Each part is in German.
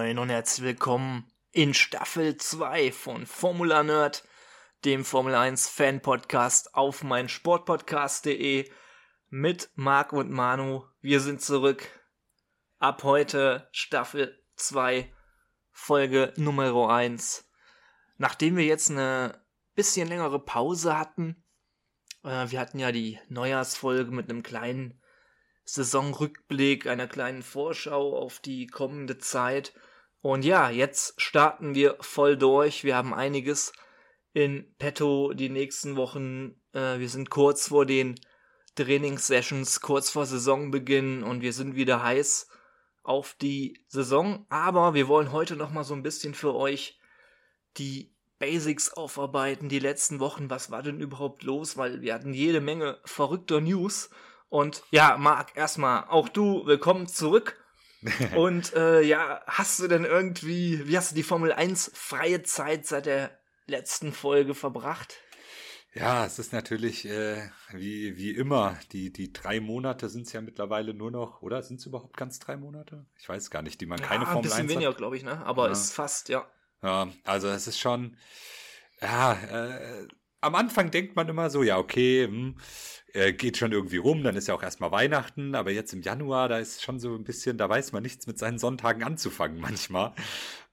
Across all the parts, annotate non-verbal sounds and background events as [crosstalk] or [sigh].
moin und herzlich willkommen in Staffel 2 von Formula Nerd, dem Formel 1 Fan Podcast auf mein Sportpodcast.de mit Marc und Manu. Wir sind zurück. Ab heute Staffel 2, Folge Nummer 1. Nachdem wir jetzt eine bisschen längere Pause hatten, äh, wir hatten ja die Neujahrsfolge mit einem kleinen Saisonrückblick, einer kleinen Vorschau auf die kommende Zeit. Und ja, jetzt starten wir voll durch. Wir haben einiges in petto die nächsten Wochen. Äh, wir sind kurz vor den Trainingssessions, kurz vor Saisonbeginn und wir sind wieder heiß auf die Saison. Aber wir wollen heute noch mal so ein bisschen für euch die Basics aufarbeiten, die letzten Wochen. Was war denn überhaupt los? Weil wir hatten jede Menge verrückter News und ja, Marc, erstmal auch du, willkommen zurück. [laughs] Und äh, ja, hast du denn irgendwie, wie hast du die Formel 1 freie Zeit seit der letzten Folge verbracht? Ja, es ist natürlich äh, wie, wie immer, die, die drei Monate sind es ja mittlerweile nur noch, oder? Sind es überhaupt ganz drei Monate? Ich weiß gar nicht, die man ja, keine Formel 1 hat. Ein bisschen weniger, glaube ich, ne? Aber ja. ist fast, ja. Ja, also es ist schon, ja, äh, am Anfang denkt man immer so, ja, okay, hm, äh, geht schon irgendwie rum, dann ist ja auch erstmal Weihnachten, aber jetzt im Januar, da ist schon so ein bisschen, da weiß man nichts mit seinen Sonntagen anzufangen [laughs] manchmal.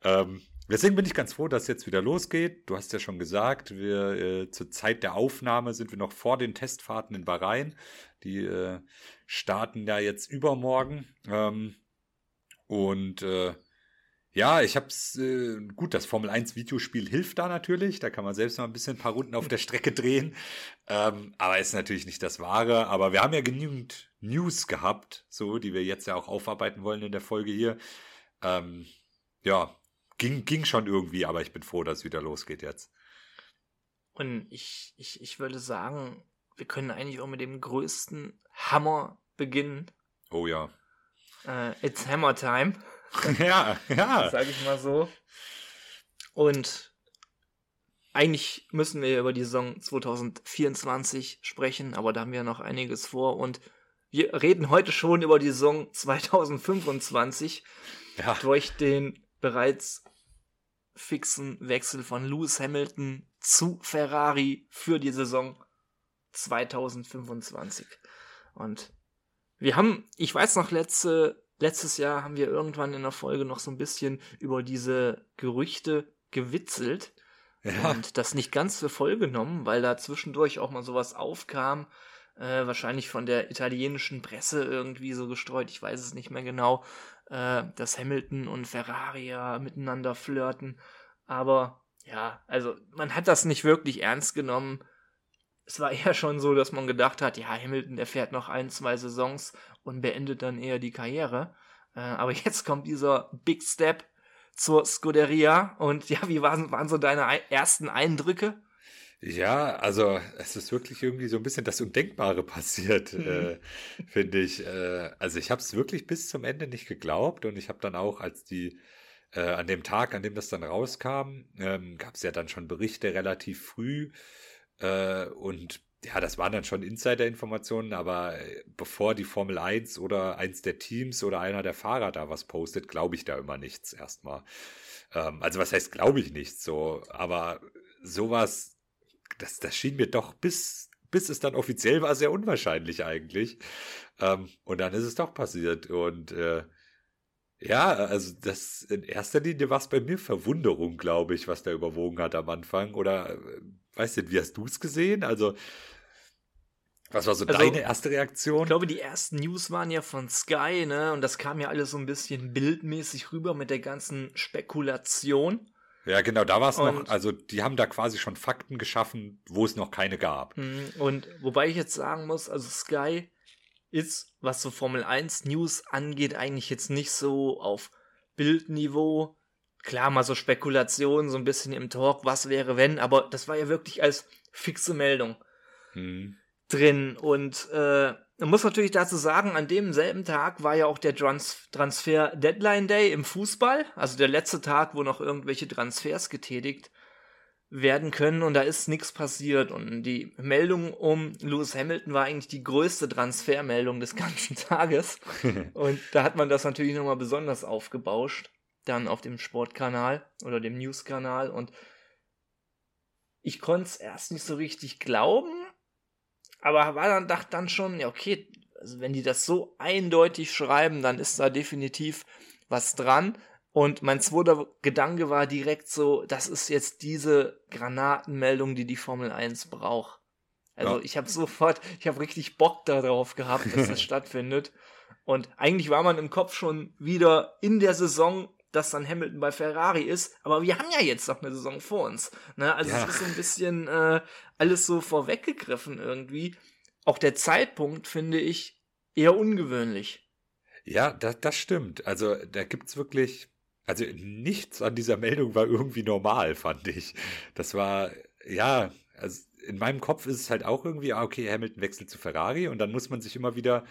Ähm, deswegen bin ich ganz froh, dass es jetzt wieder losgeht. Du hast ja schon gesagt, wir äh, zur Zeit der Aufnahme sind wir noch vor den Testfahrten in Bahrain. Die äh, starten ja jetzt übermorgen. Ähm, und äh, ja, ich hab's, äh, gut, das Formel 1 Videospiel hilft da natürlich. Da kann man selbst mal ein bisschen ein paar Runden auf der Strecke drehen. Ähm, aber ist natürlich nicht das Wahre. Aber wir haben ja genügend News gehabt, so, die wir jetzt ja auch aufarbeiten wollen in der Folge hier. Ähm, ja, ging, ging schon irgendwie, aber ich bin froh, dass es wieder losgeht jetzt. Und ich, ich, ich würde sagen, wir können eigentlich auch mit dem größten Hammer beginnen. Oh ja. Uh, it's Hammer Time. [laughs] ja, ja. Sag ich mal so. Und eigentlich müssen wir über die Saison 2024 sprechen, aber da haben wir noch einiges vor und wir reden heute schon über die Saison 2025 ja. durch den bereits fixen Wechsel von Lewis Hamilton zu Ferrari für die Saison 2025. Und wir haben, ich weiß noch, letzte letztes Jahr haben wir irgendwann in der Folge noch so ein bisschen über diese Gerüchte gewitzelt ja. und das nicht ganz für voll genommen, weil da zwischendurch auch mal sowas aufkam, äh, wahrscheinlich von der italienischen Presse irgendwie so gestreut, ich weiß es nicht mehr genau, äh, dass Hamilton und Ferrari ja miteinander flirten, aber ja, also man hat das nicht wirklich ernst genommen. Es war [laughs] eher schon so, dass man gedacht hat, ja, Hamilton, der fährt noch ein, zwei Saisons und beendet dann eher die Karriere. Äh, aber [laughs] jetzt kommt dieser Big Step zur Scuderia. Und ja, wie waren, waren so deine ersten Eindrücke? Ja, also es ist wirklich irgendwie so ein bisschen das Undenkbare [laughs] passiert, mhm. äh, finde ich. Äh, also ich habe es wirklich bis zum Ende nicht geglaubt und ich habe dann auch, als die äh, an dem Tag, an dem das dann rauskam, ähm, gab es ja dann schon Berichte relativ früh äh, und ja, das waren dann schon Insider-Informationen, aber äh, bevor die Formel 1 oder eins der Teams oder einer der Fahrer da was postet, glaube ich da immer nichts erstmal. Ähm, also was heißt, glaube ich nichts so, aber sowas, das, das schien mir doch bis, bis es dann offiziell war, sehr unwahrscheinlich eigentlich. Ähm, und dann ist es doch passiert und äh, ja, also das in erster Linie war es bei mir Verwunderung, glaube ich, was da überwogen hat am Anfang. Oder äh, weißt du, wie hast du es gesehen? Also was war so also, deine erste Reaktion? Ich glaube, die ersten News waren ja von Sky, ne? Und das kam ja alles so ein bisschen bildmäßig rüber mit der ganzen Spekulation. Ja, genau, da war es noch, also die haben da quasi schon Fakten geschaffen, wo es noch keine gab. Mhm, und wobei ich jetzt sagen muss, also Sky ist, was so Formel 1 News angeht, eigentlich jetzt nicht so auf Bildniveau. Klar, mal so Spekulationen, so ein bisschen im Talk, was wäre wenn, aber das war ja wirklich als fixe Meldung. Hm drin. Und äh, man muss natürlich dazu sagen, an demselben Tag war ja auch der Trans Transfer Deadline Day im Fußball, also der letzte Tag, wo noch irgendwelche Transfers getätigt werden können und da ist nichts passiert. Und die Meldung um Lewis Hamilton war eigentlich die größte Transfermeldung des [laughs] ganzen Tages. [laughs] Und da hat man das natürlich nochmal besonders aufgebauscht dann auf dem Sportkanal oder dem Newskanal. Und ich konnte es erst nicht so richtig glauben, aber war dann dachte dann schon, ja okay, also wenn die das so eindeutig schreiben, dann ist da definitiv was dran. Und mein zweiter Gedanke war direkt so, das ist jetzt diese Granatenmeldung, die die Formel 1 braucht. Also ja. ich habe sofort, ich habe richtig Bock darauf gehabt, dass das [laughs] stattfindet. Und eigentlich war man im Kopf schon wieder in der Saison, dass dann Hamilton bei Ferrari ist. Aber wir haben ja jetzt noch eine Saison vor uns. Ne? Also ja. es ist so ein bisschen äh, alles so vorweggegriffen irgendwie. Auch der Zeitpunkt finde ich eher ungewöhnlich. Ja, das, das stimmt. Also da gibt's wirklich, also nichts an dieser Meldung war irgendwie normal, fand ich. Das war, ja, also in meinem Kopf ist es halt auch irgendwie, ah, okay, Hamilton wechselt zu Ferrari und dann muss man sich immer wieder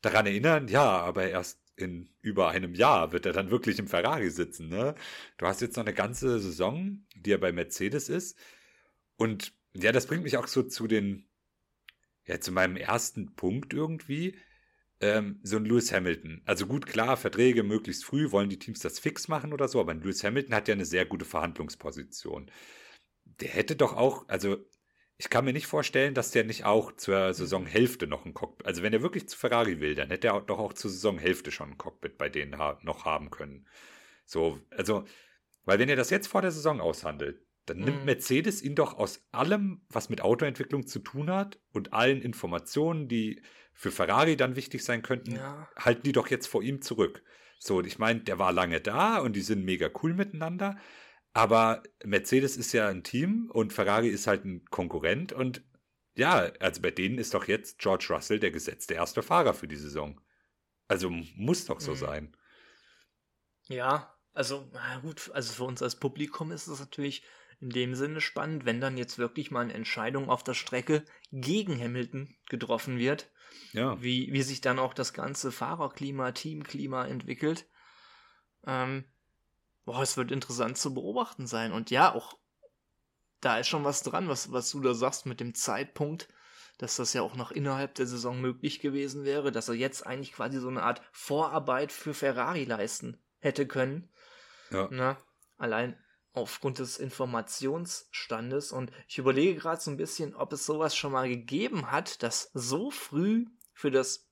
daran erinnern, ja, aber erst in über einem Jahr wird er dann wirklich im Ferrari sitzen, ne? Du hast jetzt noch eine ganze Saison, die er bei Mercedes ist. Und ja, das bringt mich auch so zu den, ja, zu meinem ersten Punkt irgendwie. Ähm, so ein Lewis Hamilton. Also gut, klar, Verträge möglichst früh, wollen die Teams das fix machen oder so, aber ein Lewis Hamilton hat ja eine sehr gute Verhandlungsposition. Der hätte doch auch, also ich kann mir nicht vorstellen, dass der nicht auch zur Saisonhälfte noch ein Cockpit, also wenn er wirklich zu Ferrari will, dann hätte er doch auch zur Saisonhälfte schon ein Cockpit bei denen ha noch haben können. So, also, weil wenn er das jetzt vor der Saison aushandelt, dann mhm. nimmt Mercedes ihn doch aus allem, was mit Autoentwicklung zu tun hat und allen Informationen, die für Ferrari dann wichtig sein könnten, ja. halten die doch jetzt vor ihm zurück. So, ich meine, der war lange da und die sind mega cool miteinander, aber Mercedes ist ja ein Team und Ferrari ist halt ein Konkurrent und ja, also bei denen ist doch jetzt George Russell der gesetzte erste Fahrer für die Saison. Also muss doch so mhm. sein. Ja, also na gut, also für uns als Publikum ist es natürlich in dem Sinne spannend, wenn dann jetzt wirklich mal eine Entscheidung auf der Strecke gegen Hamilton getroffen wird. Ja. Wie, wie sich dann auch das ganze Fahrerklima, Teamklima entwickelt. Ähm, boah, es wird interessant zu beobachten sein. Und ja, auch da ist schon was dran, was, was du da sagst mit dem Zeitpunkt, dass das ja auch noch innerhalb der Saison möglich gewesen wäre, dass er jetzt eigentlich quasi so eine Art Vorarbeit für Ferrari leisten hätte können. Ja. Na, allein aufgrund des Informationsstandes. Und ich überlege gerade so ein bisschen, ob es sowas schon mal gegeben hat, dass so früh für das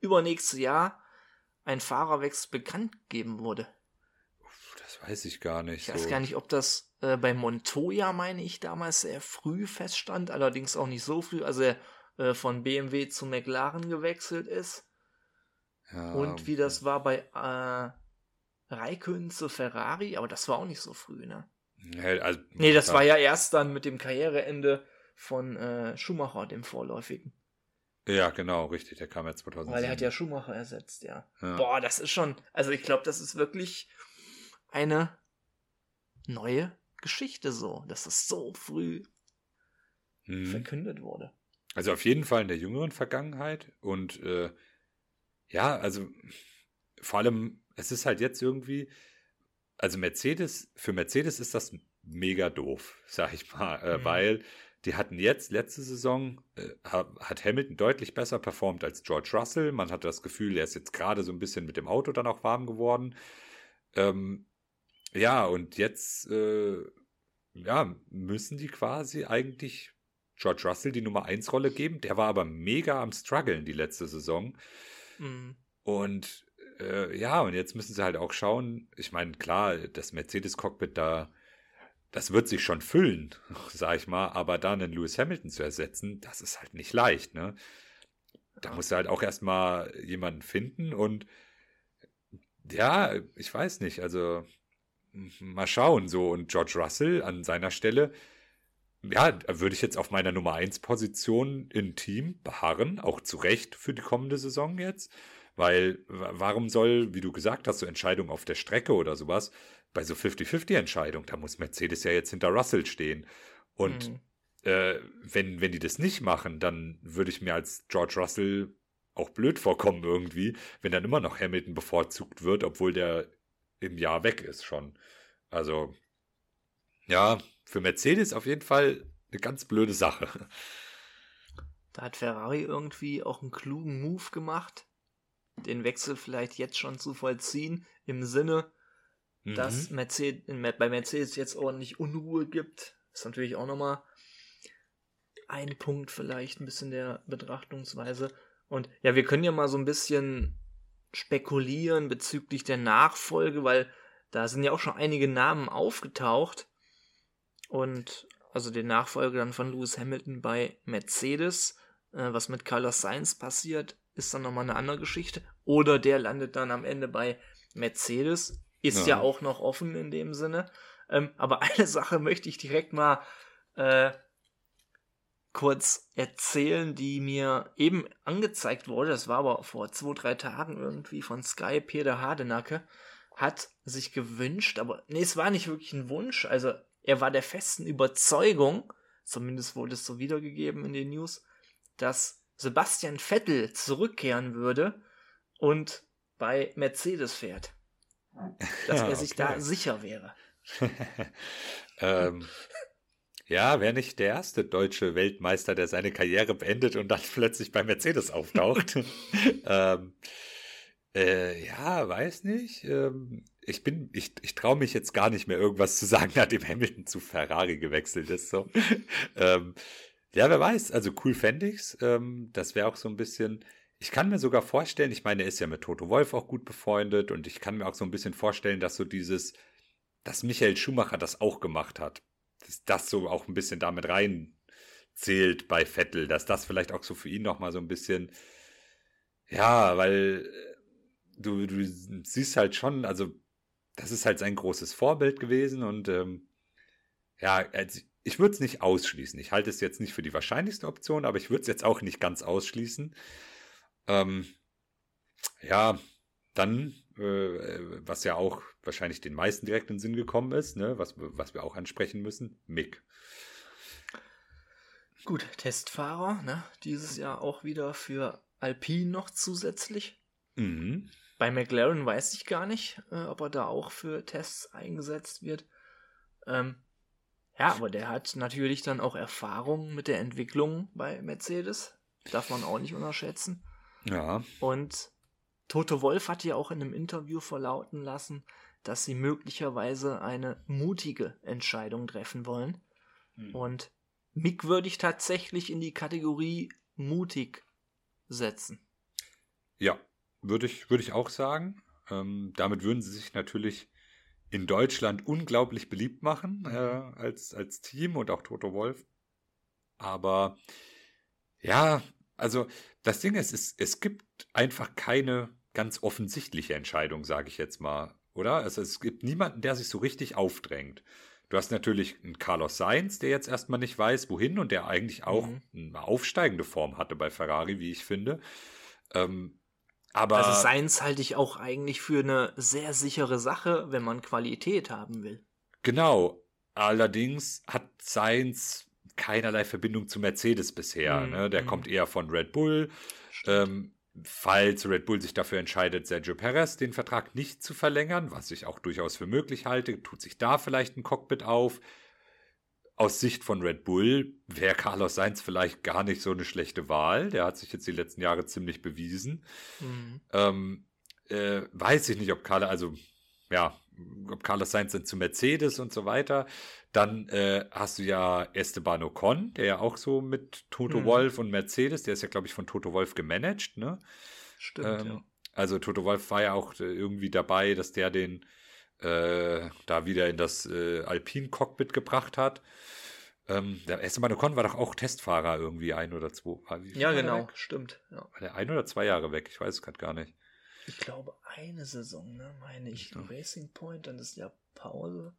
übernächste Jahr ein Fahrerwechsel bekannt gegeben wurde. Das weiß ich gar nicht. Ich weiß gar nicht, ob das äh, bei Montoya, meine ich, damals sehr früh feststand, allerdings auch nicht so früh, also er äh, von BMW zu McLaren gewechselt ist. Ja, und wie das war bei äh, Raikön zu Ferrari, aber das war auch nicht so früh, ne? Ja, also, nee, das war ja erst dann mit dem Karriereende von äh, Schumacher, dem Vorläufigen. Ja, genau, richtig, der kam ja 2007. Weil er hat ja Schumacher ersetzt, ja. ja. Boah, das ist schon, also ich glaube, das ist wirklich eine neue Geschichte so, dass es so früh hm. verkündet wurde. Also auf jeden Fall in der jüngeren Vergangenheit und äh, ja, also vor allem, es ist halt jetzt irgendwie, also Mercedes, für Mercedes ist das mega doof, sag ich mal, äh, mhm. weil die hatten jetzt letzte Saison, äh, hat Hamilton deutlich besser performt als George Russell. Man hatte das Gefühl, er ist jetzt gerade so ein bisschen mit dem Auto dann auch warm geworden. Ähm, ja, und jetzt äh, ja, müssen die quasi eigentlich George Russell die Nummer 1 Rolle geben. Der war aber mega am struggeln die letzte Saison. Mhm. Und äh, ja, und jetzt müssen sie halt auch schauen. Ich meine, klar, das Mercedes-Cockpit da, das wird sich schon füllen, [laughs] sag ich mal, aber da einen Lewis Hamilton zu ersetzen, das ist halt nicht leicht, ne? Da musst du halt auch erstmal jemanden finden und ja, ich weiß nicht, also mal schauen, so. Und George Russell an seiner Stelle, ja, würde ich jetzt auf meiner Nummer 1 Position im Team beharren, auch zu Recht für die kommende Saison jetzt. Weil, warum soll, wie du gesagt hast, so Entscheidungen auf der Strecke oder sowas, bei so 50-50-Entscheidungen, da muss Mercedes ja jetzt hinter Russell stehen. Und mhm. äh, wenn, wenn die das nicht machen, dann würde ich mir als George Russell auch blöd vorkommen irgendwie, wenn dann immer noch Hamilton bevorzugt wird, obwohl der im Jahr weg ist schon. Also, ja, für Mercedes auf jeden Fall eine ganz blöde Sache. Da hat Ferrari irgendwie auch einen klugen Move gemacht, den Wechsel vielleicht jetzt schon zu vollziehen, im Sinne, mhm. dass Mercedes, bei Mercedes jetzt ordentlich Unruhe gibt. Ist natürlich auch nochmal ein Punkt vielleicht ein bisschen der Betrachtungsweise. Und ja, wir können ja mal so ein bisschen spekulieren bezüglich der Nachfolge, weil da sind ja auch schon einige Namen aufgetaucht. Und also den Nachfolger dann von Lewis Hamilton bei Mercedes. Äh, was mit Carlos Sainz passiert, ist dann nochmal eine andere Geschichte. Oder der landet dann am Ende bei Mercedes. Ist ja, ja auch noch offen in dem Sinne. Ähm, aber [laughs] eine Sache möchte ich direkt mal äh, kurz erzählen, die mir eben angezeigt wurde. Das war aber vor zwei, drei Tagen irgendwie von Sky. Peter Hardenacke hat sich gewünscht, aber nee, es war nicht wirklich ein Wunsch. Also er war der festen Überzeugung, zumindest wurde es so wiedergegeben in den News, dass Sebastian Vettel zurückkehren würde und bei Mercedes fährt. [laughs] Dass ja, er sich okay. da sicher wäre. [laughs] ähm, ja, wäre nicht der erste deutsche Weltmeister, der seine Karriere beendet und dann [laughs] plötzlich bei Mercedes auftaucht. ähm, äh, ja, weiß nicht. Ähm, ich bin, ich, ich traue mich jetzt gar nicht mehr irgendwas zu sagen, nachdem Hamilton zu Ferrari gewechselt ist. So. ähm, ja, wer weiß. Also cool fände ich's. Ähm, das wäre auch so ein bisschen. Ich kann mir sogar vorstellen, ich meine, er ist ja mit Toto Wolf auch gut befreundet und ich kann mir auch so ein bisschen vorstellen, dass so dieses, dass Michael Schumacher das auch gemacht hat, dass das so auch ein bisschen damit rein zählt bei Vettel, dass das vielleicht auch so für ihn nochmal so ein bisschen, ja, weil äh, du, du siehst halt schon, also das ist halt sein großes Vorbild gewesen und ähm, ja, also ich würde es nicht ausschließen. Ich halte es jetzt nicht für die wahrscheinlichste Option, aber ich würde es jetzt auch nicht ganz ausschließen. Ähm, ja, dann, äh, was ja auch wahrscheinlich den meisten direkt in den Sinn gekommen ist, ne, was, was wir auch ansprechen müssen, Mick. Gut, Testfahrer, ne? Dieses Jahr auch wieder für Alpine noch zusätzlich. Mhm. Bei McLaren weiß ich gar nicht, äh, ob er da auch für Tests eingesetzt wird. Ähm, ja, aber der hat natürlich dann auch Erfahrung mit der Entwicklung bei Mercedes. Darf man auch nicht unterschätzen. Ja. Und Toto Wolf hat ja auch in einem Interview verlauten lassen, dass sie möglicherweise eine mutige Entscheidung treffen wollen. Hm. Und Mick würde ich tatsächlich in die Kategorie mutig setzen. Ja, würde ich, würde ich auch sagen. Ähm, damit würden sie sich natürlich in Deutschland unglaublich beliebt machen äh, als, als Team und auch Toto Wolf. Aber ja, also das Ding ist, es, es gibt einfach keine ganz offensichtliche Entscheidung, sage ich jetzt mal, oder? Also es gibt niemanden, der sich so richtig aufdrängt. Du hast natürlich einen Carlos Sainz, der jetzt erstmal nicht weiß, wohin und der eigentlich auch mhm. eine aufsteigende Form hatte bei Ferrari, wie ich finde. Ähm, aber also Seins halte ich auch eigentlich für eine sehr sichere Sache, wenn man Qualität haben will. Genau. Allerdings hat Seins keinerlei Verbindung zu Mercedes bisher. Mm, ne? Der mm. kommt eher von Red Bull. Ähm, falls Red Bull sich dafür entscheidet, Sergio Perez den Vertrag nicht zu verlängern, was ich auch durchaus für möglich halte, tut sich da vielleicht ein Cockpit auf aus Sicht von Red Bull wäre Carlos Sainz vielleicht gar nicht so eine schlechte Wahl. Der hat sich jetzt die letzten Jahre ziemlich bewiesen. Mhm. Ähm, äh, weiß ich nicht, ob Carlos, also ja, ob Carlos Sainz dann zu Mercedes und so weiter. Dann äh, hast du ja Esteban Ocon, der ja auch so mit Toto mhm. Wolf und Mercedes, der ist ja, glaube ich, von Toto Wolf gemanagt, ne? Stimmt, ähm, ja. Also Toto Wolf war ja auch äh, irgendwie dabei, dass der den äh, da wieder in das äh, Alpine-Cockpit gebracht hat. Ähm, der Esteban Ocon war doch auch Testfahrer irgendwie ein oder zwei. Ja, genau, stimmt. Ja. War der ein oder zwei Jahre weg? Ich weiß es gerade gar nicht. Ich glaube eine Saison, ne? Meine ich. Ja. Racing Point, dann ist ja Pause.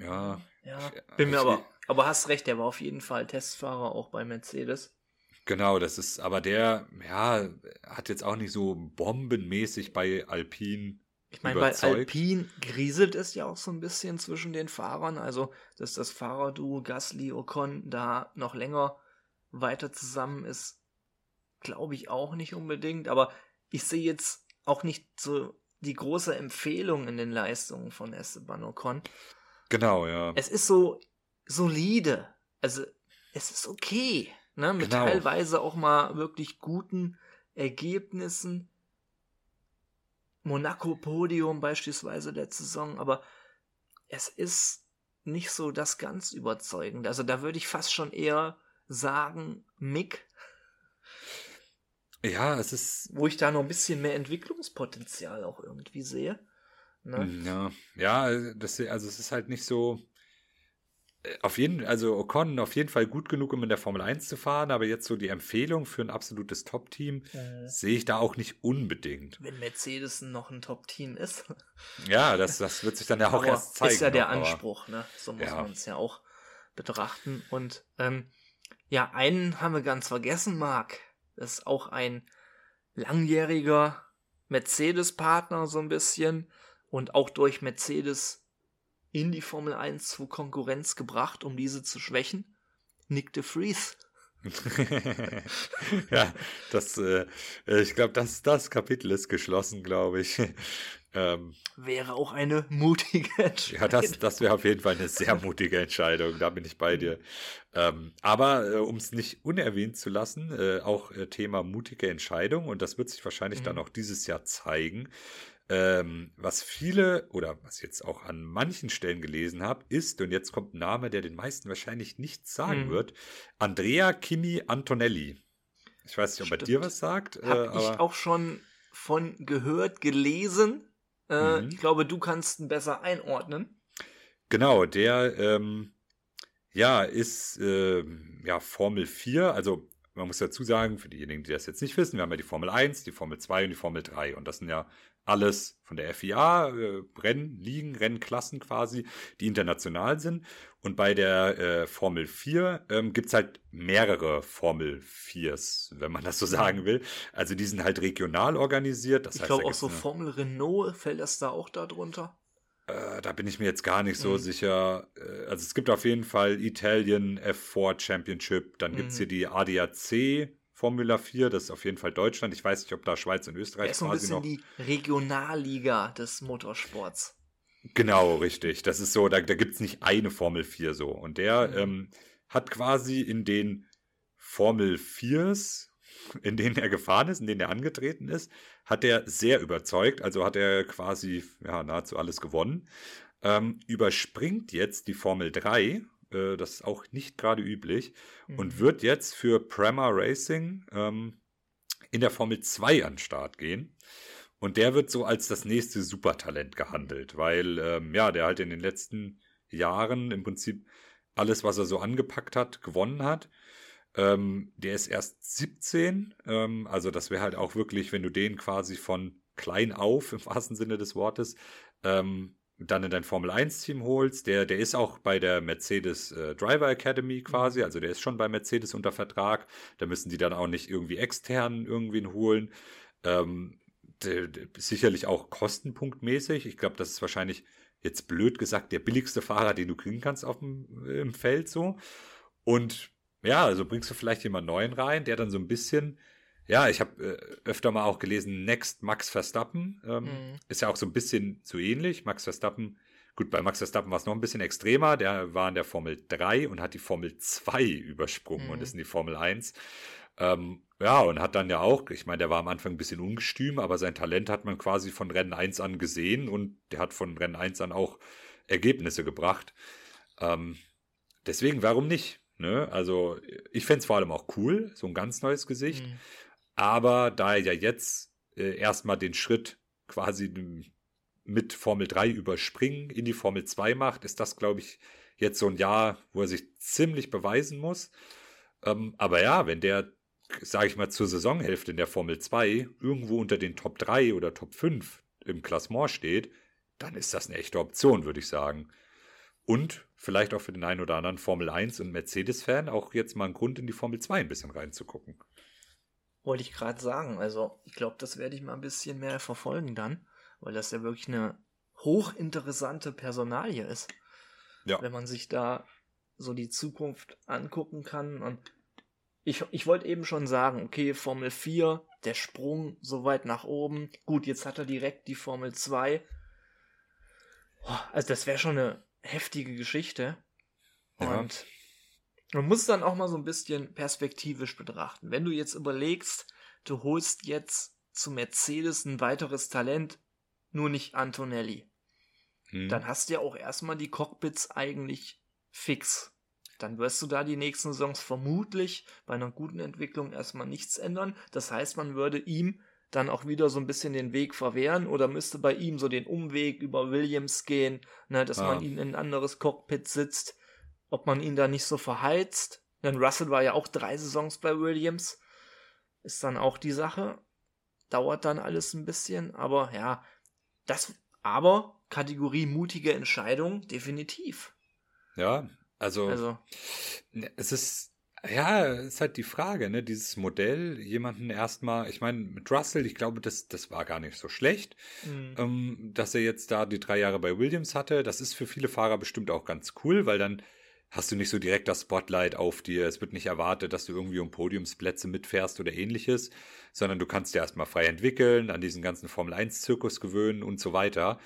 Ja. Ja, bin mir aber. Aber hast recht, der war auf jeden Fall Testfahrer auch bei Mercedes. Genau, das ist, aber der, ja, hat jetzt auch nicht so bombenmäßig bei Alpine ich meine, bei Alpine grieselt es ja auch so ein bisschen zwischen den Fahrern. Also, dass das Fahrerduo Gasly Ocon da noch länger weiter zusammen ist, glaube ich auch nicht unbedingt. Aber ich sehe jetzt auch nicht so die große Empfehlung in den Leistungen von Esteban Ocon. Genau, ja. Es ist so solide. Also, es ist okay. Ne? Mit genau. teilweise auch mal wirklich guten Ergebnissen Monaco-Podium beispielsweise letzte Saison, aber es ist nicht so das ganz überzeugende. Also da würde ich fast schon eher sagen, Mick. Ja, es ist. Wo ich da noch ein bisschen mehr Entwicklungspotenzial auch irgendwie sehe. Ne? Ja, ja, das, also es ist halt nicht so. Auf jeden, also Ocon auf jeden Fall gut genug, um in der Formel 1 zu fahren, aber jetzt so die Empfehlung für ein absolutes Top-Team äh. sehe ich da auch nicht unbedingt. Wenn Mercedes noch ein Top-Team ist. Ja, das, das wird sich dann ja [laughs] auch aber erst zeigen. Ist ja der noch, Anspruch, ne? So muss ja. man es ja auch betrachten. Und ähm, ja, einen haben wir ganz vergessen, Marc. Das ist auch ein langjähriger Mercedes-Partner so ein bisschen und auch durch Mercedes in die Formel 1 zu Konkurrenz gebracht, um diese zu schwächen? Nick de Vries. [laughs] ja, das, äh, ich glaube, das, das Kapitel ist geschlossen, glaube ich. [laughs] Ähm, wäre auch eine mutige Entscheidung. Ja, das, das wäre auf jeden Fall eine sehr mutige Entscheidung, da bin ich bei dir. Ähm, aber äh, um es nicht unerwähnt zu lassen, äh, auch äh, Thema mutige Entscheidung, und das wird sich wahrscheinlich mhm. dann auch dieses Jahr zeigen. Ähm, was viele oder was ich jetzt auch an manchen Stellen gelesen habe, ist, und jetzt kommt ein Name, der den meisten wahrscheinlich nichts sagen mhm. wird, Andrea Kimi Antonelli. Ich weiß nicht, ob Stimmt. er dir was sagt. Habe äh, ich auch schon von gehört, gelesen. Äh, mhm. Ich glaube, du kannst ihn besser einordnen. Genau, der ähm, ja ist äh, ja Formel 4, also man muss dazu sagen, für diejenigen, die das jetzt nicht wissen, wir haben ja die Formel 1, die Formel 2 und die Formel 3. Und das sind ja alles von der FIA, äh, Rennligen, Rennklassen quasi, die international sind. Und bei der äh, Formel 4 ähm, gibt es halt mehrere Formel 4s, wenn man das so sagen will. Also die sind halt regional organisiert. Das ich glaube auch so Formel Renault, fällt das da auch darunter? Äh, da bin ich mir jetzt gar nicht so mhm. sicher. Äh, also es gibt auf jeden Fall Italian F4 Championship, dann mhm. gibt es hier die ADAC Formula 4, das ist auf jeden Fall Deutschland. Ich weiß nicht, ob da Schweiz und Österreich das ist quasi so ein bisschen noch. die Regionalliga des Motorsports. Genau, richtig. Das ist so, da, da gibt es nicht eine Formel 4 so. Und der mhm. ähm, hat quasi in den Formel 4s, in denen er gefahren ist, in denen er angetreten ist, hat er sehr überzeugt. Also hat er quasi ja, nahezu alles gewonnen. Ähm, überspringt jetzt die Formel 3 äh, das ist auch nicht gerade üblich, mhm. und wird jetzt für Prema Racing ähm, in der Formel 2 an den Start gehen. Und der wird so als das nächste Supertalent gehandelt, weil ähm, ja, der halt in den letzten Jahren im Prinzip alles, was er so angepackt hat, gewonnen hat. Ähm, der ist erst 17, ähm, also das wäre halt auch wirklich, wenn du den quasi von klein auf, im wahrsten Sinne des Wortes, ähm, dann in dein Formel 1-Team holst, der, der ist auch bei der Mercedes äh, Driver Academy quasi, mhm. also der ist schon bei Mercedes unter Vertrag. Da müssen die dann auch nicht irgendwie extern irgendwen holen. Ähm, der, der, sicherlich auch kostenpunktmäßig. Ich glaube, das ist wahrscheinlich jetzt blöd gesagt der billigste Fahrer, den du kriegen kannst auf dem, im Feld so. Und ja, also bringst du vielleicht jemand neuen rein, der dann so ein bisschen ja, ich habe äh, öfter mal auch gelesen, Next Max Verstappen. Ähm, mhm. Ist ja auch so ein bisschen so ähnlich. Max Verstappen, gut, bei Max Verstappen war es noch ein bisschen extremer. Der war in der Formel 3 und hat die Formel 2 übersprungen mhm. und ist in die Formel 1. Ähm, ja, und hat dann ja auch, ich meine, der war am Anfang ein bisschen ungestüm, aber sein Talent hat man quasi von Rennen 1 an gesehen und der hat von Rennen 1 an auch Ergebnisse gebracht. Ähm, deswegen, warum nicht? Ne? Also, ich fände es vor allem auch cool, so ein ganz neues Gesicht. Mhm. Aber da er ja jetzt äh, erstmal den Schritt quasi mit Formel 3 überspringen in die Formel 2 macht, ist das, glaube ich, jetzt so ein Jahr, wo er sich ziemlich beweisen muss. Ähm, aber ja, wenn der, sage ich mal, zur Saisonhälfte in der Formel 2 irgendwo unter den Top 3 oder Top 5 im Klassement steht, dann ist das eine echte Option, würde ich sagen. Und vielleicht auch für den einen oder anderen Formel 1 und Mercedes-Fan auch jetzt mal ein Grund in die Formel 2 ein bisschen reinzugucken. Wollte ich gerade sagen. Also, ich glaube, das werde ich mal ein bisschen mehr verfolgen dann, weil das ja wirklich eine hochinteressante Personalie ist. Ja. Wenn man sich da so die Zukunft angucken kann. Und ich, ich wollte eben schon sagen, okay, Formel 4, der Sprung so weit nach oben. Gut, jetzt hat er direkt die Formel 2. Also, das wäre schon eine heftige Geschichte. Ja. Und man muss dann auch mal so ein bisschen perspektivisch betrachten. Wenn du jetzt überlegst, du holst jetzt zu Mercedes ein weiteres Talent, nur nicht Antonelli. Hm. Dann hast du ja auch erstmal die Cockpits eigentlich fix. Dann wirst du da die nächsten Saisons vermutlich bei einer guten Entwicklung erstmal nichts ändern. Das heißt, man würde ihm dann auch wieder so ein bisschen den Weg verwehren oder müsste bei ihm so den Umweg über Williams gehen, ne, dass Ah. man ihn in ein anderes Cockpit sitzt, ob man ihn da nicht so verheizt. Denn Russell war ja auch drei Saisons bei Williams. Ist dann auch die Sache. Dauert dann alles ein bisschen, aber ja, das, aber Kategorie mutige Entscheidung, definitiv. Ja, also, Also, ne, es ist, ja, es ist halt die Frage, ne, dieses Modell, jemanden erstmal, ich meine, mit Russell, ich glaube, das, das war gar nicht so schlecht, mh, ähm, dass er jetzt da die drei Jahre bei Williams hatte. Das ist für viele Fahrer bestimmt auch ganz cool, weil dann hast du nicht so direkt das Spotlight auf dir. Es wird nicht erwartet, dass du irgendwie um Podiumsplätze mitfährst oder ähnliches, sondern du kannst dir erstmal frei entwickeln, an diesen ganzen Formel-1-Zirkus gewöhnen und so weiter.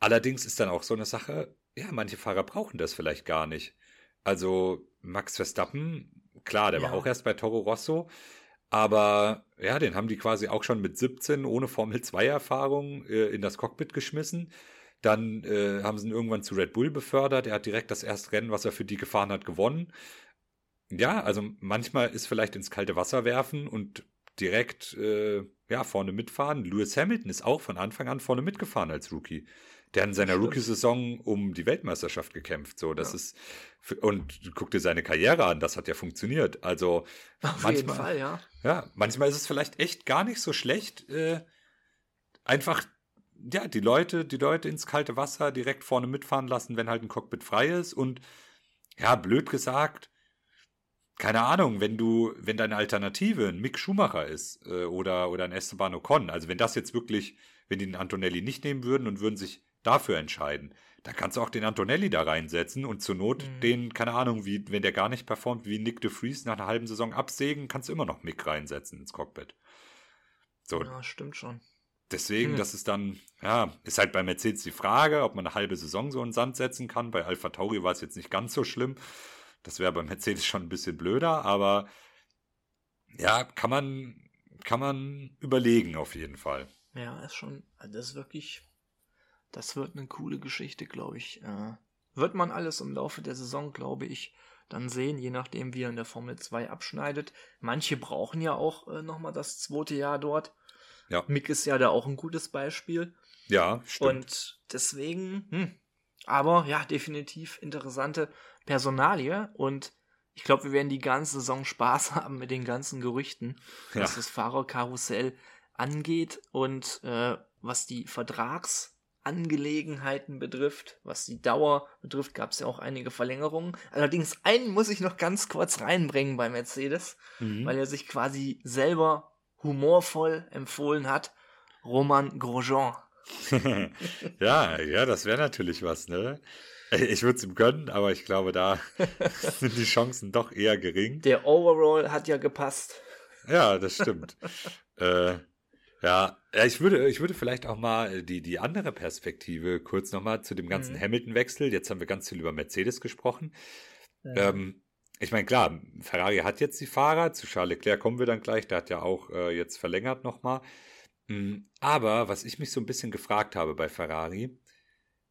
Allerdings ist dann auch so eine Sache, ja, manche Fahrer brauchen das vielleicht gar nicht. Also Max Verstappen, klar, der war Ja. auch erst bei Toro Rosso, aber ja, den haben die quasi auch schon mit 17 ohne Formel 2 Erfahrung äh, in das Cockpit geschmissen. Dann äh, haben sie ihn irgendwann zu Red Bull befördert. Er hat direkt das erste Rennen, was er für die gefahren hat, gewonnen. Ja, also manchmal ist vielleicht ins kalte Wasser werfen und direkt äh, ja, vorne mitfahren. Lewis Hamilton ist auch von Anfang an vorne mitgefahren als Rookie. Der hat in seiner. Rookie-Saison um die Weltmeisterschaft gekämpft. So, das Ja. ist und guck dir seine Karriere an, das hat ja funktioniert. Also auf manchmal, jeden Fall, ja. ja, manchmal ist es vielleicht echt gar nicht so schlecht, äh, einfach ja, die Leute, die Leute ins kalte Wasser direkt vorne mitfahren lassen, wenn halt ein Cockpit frei ist und ja, blöd gesagt, keine Ahnung, wenn du, wenn deine Alternative ein Mick Schumacher ist äh, oder, oder ein Esteban Ocon, also wenn das jetzt wirklich, wenn die den Antonelli nicht nehmen würden und würden sich dafür entscheiden, dann kannst du auch den Antonelli da reinsetzen und zur Not Mhm. den, keine Ahnung, wie, wenn der gar nicht performt, wie Nick de Vries nach einer halben Saison absägen, kannst du immer noch Mick reinsetzen ins Cockpit. So, Ja, stimmt schon. Deswegen, Hm. das ist dann, ja, ist halt bei Mercedes die Frage, ob man eine halbe Saison so in den Sand setzen kann. Bei Alpha Tauri war es jetzt nicht ganz so schlimm. Das wäre bei Mercedes [laughs] schon ein bisschen blöder, aber ja, kann man, kann man überlegen auf jeden Fall. Ja, ist schon, also das ist wirklich, das wird eine coole Geschichte, glaube ich. Äh, wird man alles im Laufe der Saison, glaube ich, dann sehen, je nachdem, wie er in der Formel 2 abschneidet. Manche brauchen ja auch äh, nochmal das zweite Jahr dort. Ja. Mick ist ja da auch ein gutes Beispiel. Ja, stimmt. Und deswegen, hm, aber ja, definitiv interessante Personalie und ich glaube, wir werden die ganze Saison Spaß [laughs] haben mit den ganzen Gerüchten, Ja. was das Fahrerkarussell angeht und äh, was die Vertragsangelegenheiten betrifft, was die Dauer betrifft, gab es ja auch einige Verlängerungen. Allerdings einen muss ich noch ganz kurz reinbringen bei Mercedes, Mhm. weil er sich quasi selber humorvoll empfohlen hat. Roman Grosjean. [laughs] ja, ja, das wäre natürlich was, ne? Ich würde es ihm gönnen, aber ich glaube, da [laughs] sind die Chancen doch eher gering. Der Overall hat ja gepasst. Ja, das stimmt. [laughs] äh, ja, ich würde, ich würde vielleicht auch mal die, die andere Perspektive kurz nochmal zu dem ganzen Mhm. Hamilton-Wechsel. Jetzt haben wir ganz viel über Mercedes gesprochen. Ähm, ich meine, klar, Ferrari hat jetzt die Fahrer, zu Charles Leclerc kommen wir dann gleich, der hat ja auch äh, jetzt verlängert nochmal. Mm, Aber was ich mich so ein bisschen gefragt habe bei Ferrari,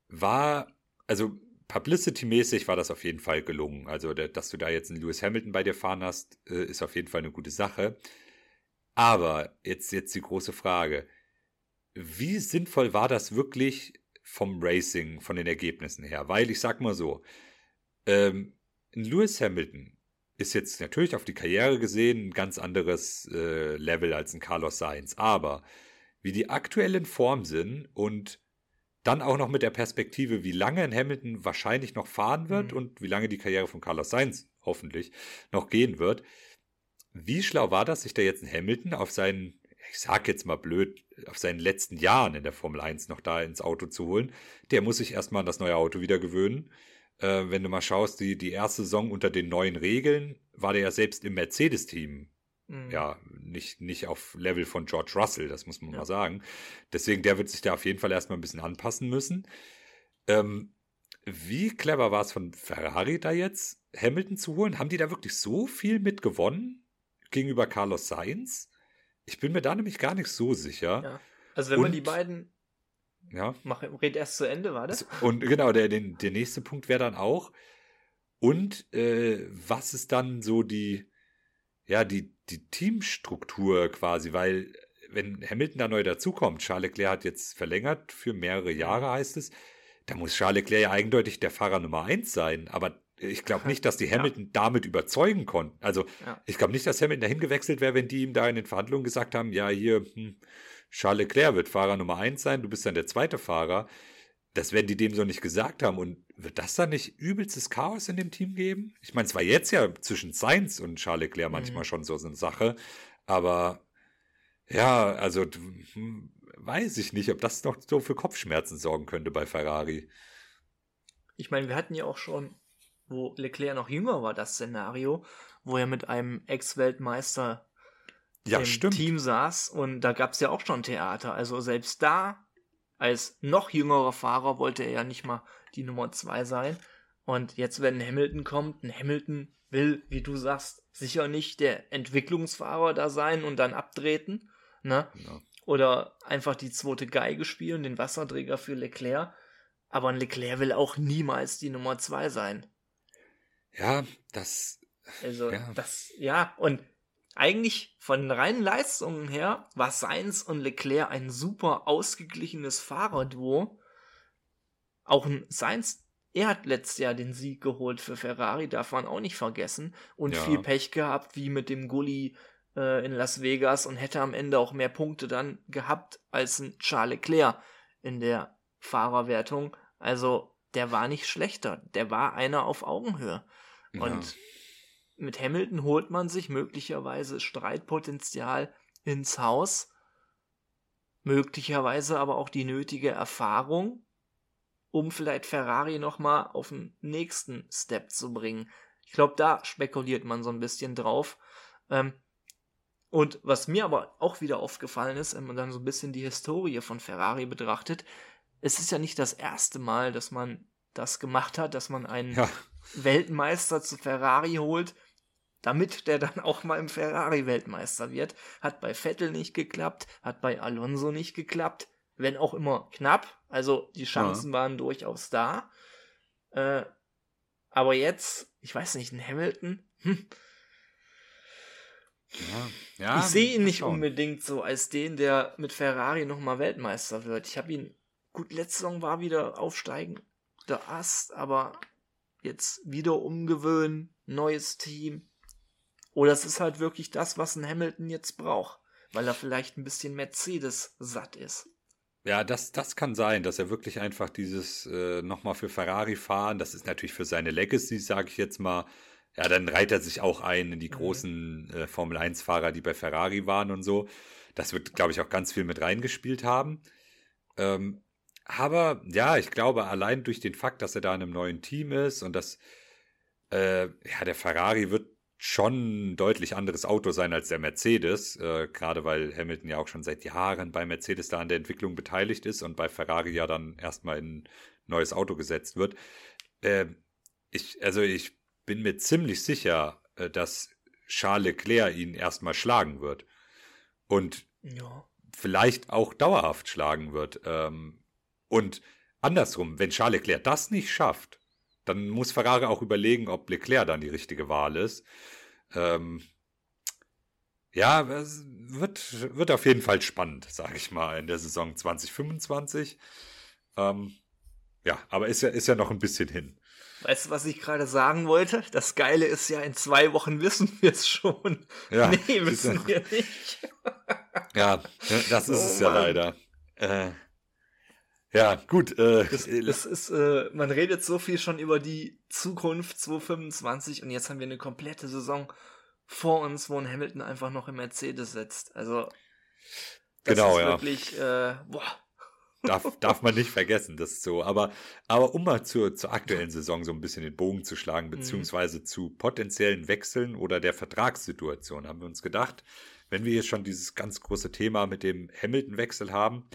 war, also publicity-mäßig war das auf jeden Fall gelungen. Also, dass du da jetzt einen Lewis Hamilton bei dir fahren hast, äh, ist auf jeden Fall eine gute Sache. Aber jetzt, jetzt die große Frage. Wie sinnvoll war das wirklich vom Racing, von den Ergebnissen her? Weil ich sag mal so, ähm, Lewis Hamilton ist jetzt natürlich auf die Karriere gesehen ein ganz anderes äh, Level als ein Carlos Sainz. Aber wie die aktuellen Form sind und dann auch noch mit der Perspektive, wie lange ein Hamilton wahrscheinlich noch fahren wird Mhm. und wie lange die Karriere von Carlos Sainz hoffentlich noch gehen wird. Wie schlau war das, sich da jetzt ein Hamilton auf seinen, ich sag jetzt mal blöd, auf seinen letzten Jahren in der Formel 1 noch da ins Auto zu holen? Der muss sich erstmal an das neue Auto wieder gewöhnen. Äh, wenn du mal schaust, die, die erste Saison unter den neuen Regeln war der ja selbst im Mercedes-Team Mhm. ja, nicht, nicht auf Level von George Russell, das muss man Ja. mal sagen. Deswegen, der wird sich da auf jeden Fall erstmal ein bisschen anpassen müssen. Ähm, wie clever war es von Ferrari da jetzt, Hamilton zu holen? Haben die da wirklich so viel mit gewonnen gegenüber Carlos Sainz? Ich bin mir da nämlich gar nicht so sicher. Ja. Also wenn man Und- die beiden ja. Mach, red erst zu Ende, war das? Und genau, der, der, der nächste Punkt wäre dann auch, und äh, was ist dann so die, ja, die, die Teamstruktur quasi, weil wenn Hamilton da neu dazukommt, Charles Leclerc hat jetzt verlängert für mehrere Jahre, heißt es, da muss Charles Leclerc ja eindeutig der Fahrer Nummer eins sein, aber ich glaube nicht, dass die Hamilton ja. damit überzeugen konnten. Also ja. ich glaube nicht, dass Hamilton dahin gewechselt wäre, wenn die ihm da in den Verhandlungen gesagt haben, ja, hier, hm, Charles Leclerc wird Fahrer Nummer eins sein, du bist dann der zweite Fahrer. Das werden die dem so nicht gesagt haben. Und wird das dann nicht übelstes Chaos in dem Team geben? Ich meine, es war jetzt ja zwischen Sainz und Charles Leclerc mhm. manchmal schon so eine Sache. Aber ja, also hm, weiß ich nicht, ob das noch so für Kopfschmerzen sorgen könnte bei Ferrari. Ich meine, wir hatten ja auch schon, wo Leclerc noch jünger war, das Szenario, wo er mit einem Ex-Weltmeister ja, im stimmt. Team saß und da gab es ja auch schon Theater. Also selbst da, als noch jüngerer Fahrer, wollte er ja nicht mal die Nummer zwei sein. Und jetzt, wenn Hamilton kommt, ein Hamilton will, wie du sagst, sicher nicht der Entwicklungsfahrer da sein und dann abtreten, ne? Ja. Oder einfach die zweite Geige spielen, den Wasserträger für Leclerc. Aber ein Leclerc will auch niemals die Nummer zwei sein. Ja, das. Also, ja. das, ja, und eigentlich von den reinen Leistungen her war Sainz und Leclerc ein super ausgeglichenes Fahrerduo. Auch ein Sainz, er hat letztes Jahr den Sieg geholt für Ferrari, darf man auch nicht vergessen. Und ja. viel Pech gehabt, wie mit dem Gully äh, in Las Vegas und hätte am Ende auch mehr Punkte dann gehabt als ein Charles Leclerc in der Fahrerwertung. Also der war nicht schlechter, der war einer auf Augenhöhe. Ja. Und mit Hamilton holt man sich möglicherweise Streitpotenzial ins Haus, möglicherweise aber auch die nötige Erfahrung, um vielleicht Ferrari nochmal auf den nächsten Step zu bringen. Ich glaube, da spekuliert man so ein bisschen drauf. Ähm, und was mir aber auch wieder aufgefallen ist, wenn man dann so ein bisschen die Historie von Ferrari betrachtet, es ist ja nicht das erste Mal, dass man das gemacht hat, dass man einen ja. Weltmeister zu Ferrari holt, damit der dann auch mal im Ferrari Weltmeister wird. Hat bei Vettel nicht geklappt, hat bei Alonso nicht geklappt, wenn auch immer knapp. Also die Chancen ja. waren durchaus da. Äh, aber jetzt, ich weiß nicht, ein Hamilton. Hm. Ja, ja, ich sehe ihn nicht unbedingt so als den, der mit Ferrari nochmal Weltmeister wird. Ich habe ihn, gut, letzte Saison war wieder aufsteigender Ast, aber jetzt wieder umgewöhnen, neues Team. Oder es ist halt wirklich das, was ein Hamilton jetzt braucht, weil er vielleicht ein bisschen Mercedes satt ist. Ja, das, das kann sein, dass er wirklich einfach dieses äh, nochmal für Ferrari fahren, das ist natürlich für seine Legacy, sage ich jetzt mal. Ja, dann reiht er sich auch ein in die mhm. großen äh, Formel-1-Fahrer, die bei Ferrari waren und so. Das wird, glaube ich, auch ganz viel mit reingespielt haben. Ähm, aber ja, ich glaube, allein durch den Fakt, dass er da in einem neuen Team ist und dass äh, ja, der Ferrari wird schon ein deutlich anderes Auto sein als der Mercedes, äh, gerade weil Hamilton ja auch schon seit Jahren bei Mercedes da an der Entwicklung beteiligt ist und bei Ferrari ja dann erstmal in ein neues Auto gesetzt wird. Äh, ich, also ich bin mir ziemlich sicher, äh, dass Charles Leclerc ihn erstmal schlagen wird. Und ja. vielleicht auch dauerhaft schlagen wird. Ähm, und andersrum, wenn Charles Leclerc das nicht schafft, dann muss Ferrari auch überlegen, ob Leclerc dann die richtige Wahl ist. Ähm, ja, es wird, wird auf jeden Fall spannend, sage ich mal, in der Saison 2025. Ähm, ja, aber ist ja, ist ja noch ein bisschen hin. Weißt du, was ich gerade sagen wollte? Das Geile ist ja, in zwei Wochen wissen wir es schon. Ja, nee, wissen wir nicht. ja, das ist oh, es ja Mann. leider. Äh, ja, gut. Äh, das, das ist, äh, man redet so viel schon über die Zukunft 2025 und jetzt haben wir eine komplette Saison vor uns, wo ein Hamilton einfach noch im Mercedes sitzt. Also das genau, ist ja. wirklich, äh, boah. Darf, darf man nicht [laughs] vergessen, das ist so. Aber, aber um mal zur, zur aktuellen Saison so ein bisschen den Bogen zu schlagen, mhm. beziehungsweise mhm. zu potenziellen Wechseln oder der Vertragssituation, haben wir uns gedacht, wenn wir jetzt schon dieses ganz große Thema mit dem Hamilton-Wechsel haben,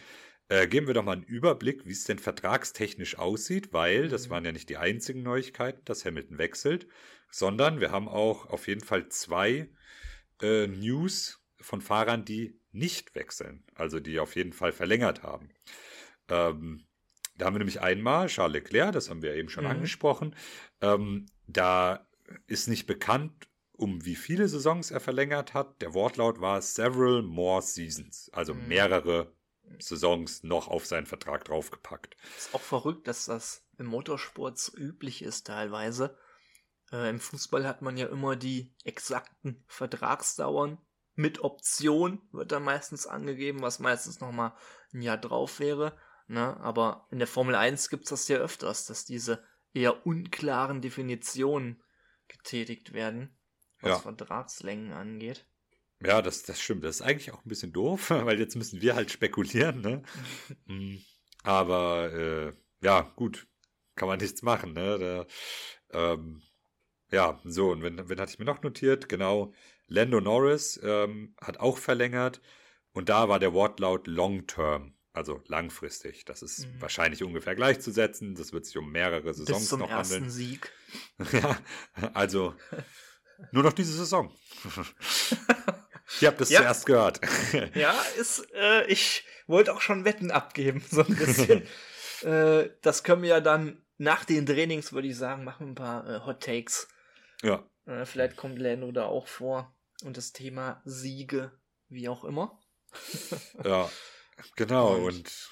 äh, geben wir doch mal einen Überblick, wie es denn vertragstechnisch aussieht, weil das mhm. waren ja nicht die einzigen Neuigkeiten, dass Hamilton wechselt, sondern wir haben auch auf jeden Fall zwei äh, News von Fahrern, die nicht wechseln, also die auf jeden Fall verlängert haben. Ähm, da haben wir nämlich einmal Charles Leclerc, das haben wir eben schon mhm. angesprochen. Ähm, da ist nicht bekannt, um wie viele Saisons er verlängert hat. Der Wortlaut war several more seasons, also mhm. mehrere Saisons noch auf seinen Vertrag draufgepackt. Ist auch verrückt, dass das im Motorsport so üblich ist teilweise. Äh, Im Fußball hat man ja immer die exakten Vertragsdauern mit Option, wird da meistens angegeben, was meistens nochmal ein Jahr drauf wäre. Ne? Aber in der Formel 1 gibt es das ja öfters, dass diese eher unklaren Definitionen getätigt werden, was ja. Vertragslängen angeht. Ja, das, das stimmt. Das ist eigentlich auch ein bisschen doof, [laughs] weil jetzt müssen wir halt spekulieren. Ne? Mm. Aber äh, ja, gut, kann man nichts machen. Ne? Da, ähm, ja, so, und wenn, wenn hatte ich mir noch notiert, genau, Lando Norris ähm, hat auch verlängert und da war der Wortlaut Long Term. Also langfristig. Das ist mhm. wahrscheinlich ungefähr gleichzusetzen. Das wird sich um mehrere Saisons Bis zum noch ersten handeln. Sieg. [laughs] ja, also nur noch diese Saison. [laughs] Ihr habt es ja. zuerst gehört. [laughs] ja, ist, äh, ich wollte auch schon Wetten abgeben, so ein bisschen. [laughs] äh, das können wir ja dann nach den Trainings, würde ich sagen, machen ein paar äh, Hot Takes. Ja. Äh, vielleicht kommt Lando da auch vor. Und das Thema Siege, wie auch immer. ja, Genau, und, und,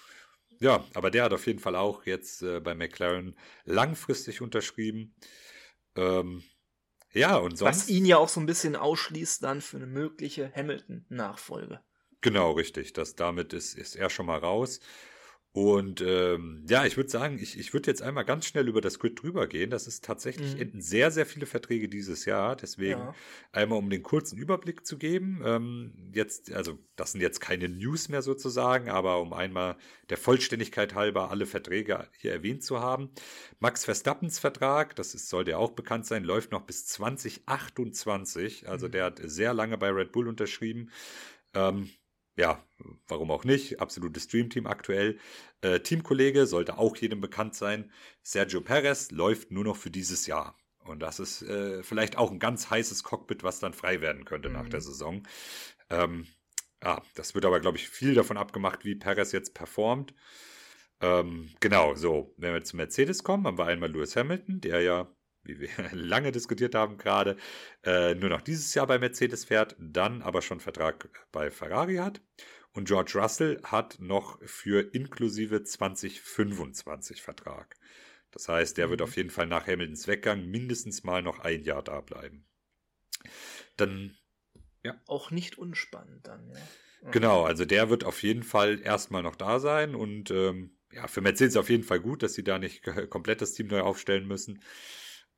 ja, aber der hat auf jeden Fall auch jetzt äh, bei McLaren langfristig unterschrieben. Ähm, ja, und sonst. Was ihn ja auch so ein bisschen ausschließt dann für eine mögliche Hamilton-Nachfolge. Genau, richtig. Das, damit ist, ist er schon mal raus. Und ähm, ja, ich würde sagen, ich, ich würde jetzt einmal ganz schnell über das Grid drüber gehen. Das ist tatsächlich mhm. sehr, sehr viele Verträge dieses Jahr. Deswegen ja. einmal, um den kurzen Überblick zu geben. Ähm, jetzt, also das sind jetzt keine News mehr sozusagen, aber um einmal der Vollständigkeit halber alle Verträge hier erwähnt zu haben. Max Verstappens Vertrag, das ist, sollte ja auch bekannt sein, läuft noch bis 2028. Also mhm. der hat sehr lange bei Red Bull unterschrieben. Ähm, ja, warum auch nicht, absolutes Dreamteam aktuell. Äh, Teamkollege sollte auch jedem bekannt sein. Sergio Perez läuft nur noch für dieses Jahr. Und das ist äh, vielleicht auch ein ganz heißes Cockpit, was dann frei werden könnte mhm. nach der mhm. Saison. Ähm, ja, das wird aber, glaube ich, viel davon abgemacht, wie Perez jetzt performt. Ähm, genau, so, wenn wir zu Mercedes kommen, haben wir einmal Lewis Hamilton, der ja wie wir [laughs] lange diskutiert haben gerade, äh, nur noch dieses Jahr bei Mercedes fährt, dann aber schon Vertrag bei Ferrari hat. Und George Russell hat noch für inklusive 2025 Vertrag. Das heißt, der wird mhm. auf jeden Fall nach Hamiltons Weggang mindestens mal noch ein Jahr da bleiben. Dann, ja. Auch nicht unspannend dann, ja. Mhm. Genau, also der wird auf jeden Fall erstmal noch da sein und ähm, ja, für Mercedes auf jeden Fall gut, dass sie da nicht [laughs] komplett das Team neu aufstellen müssen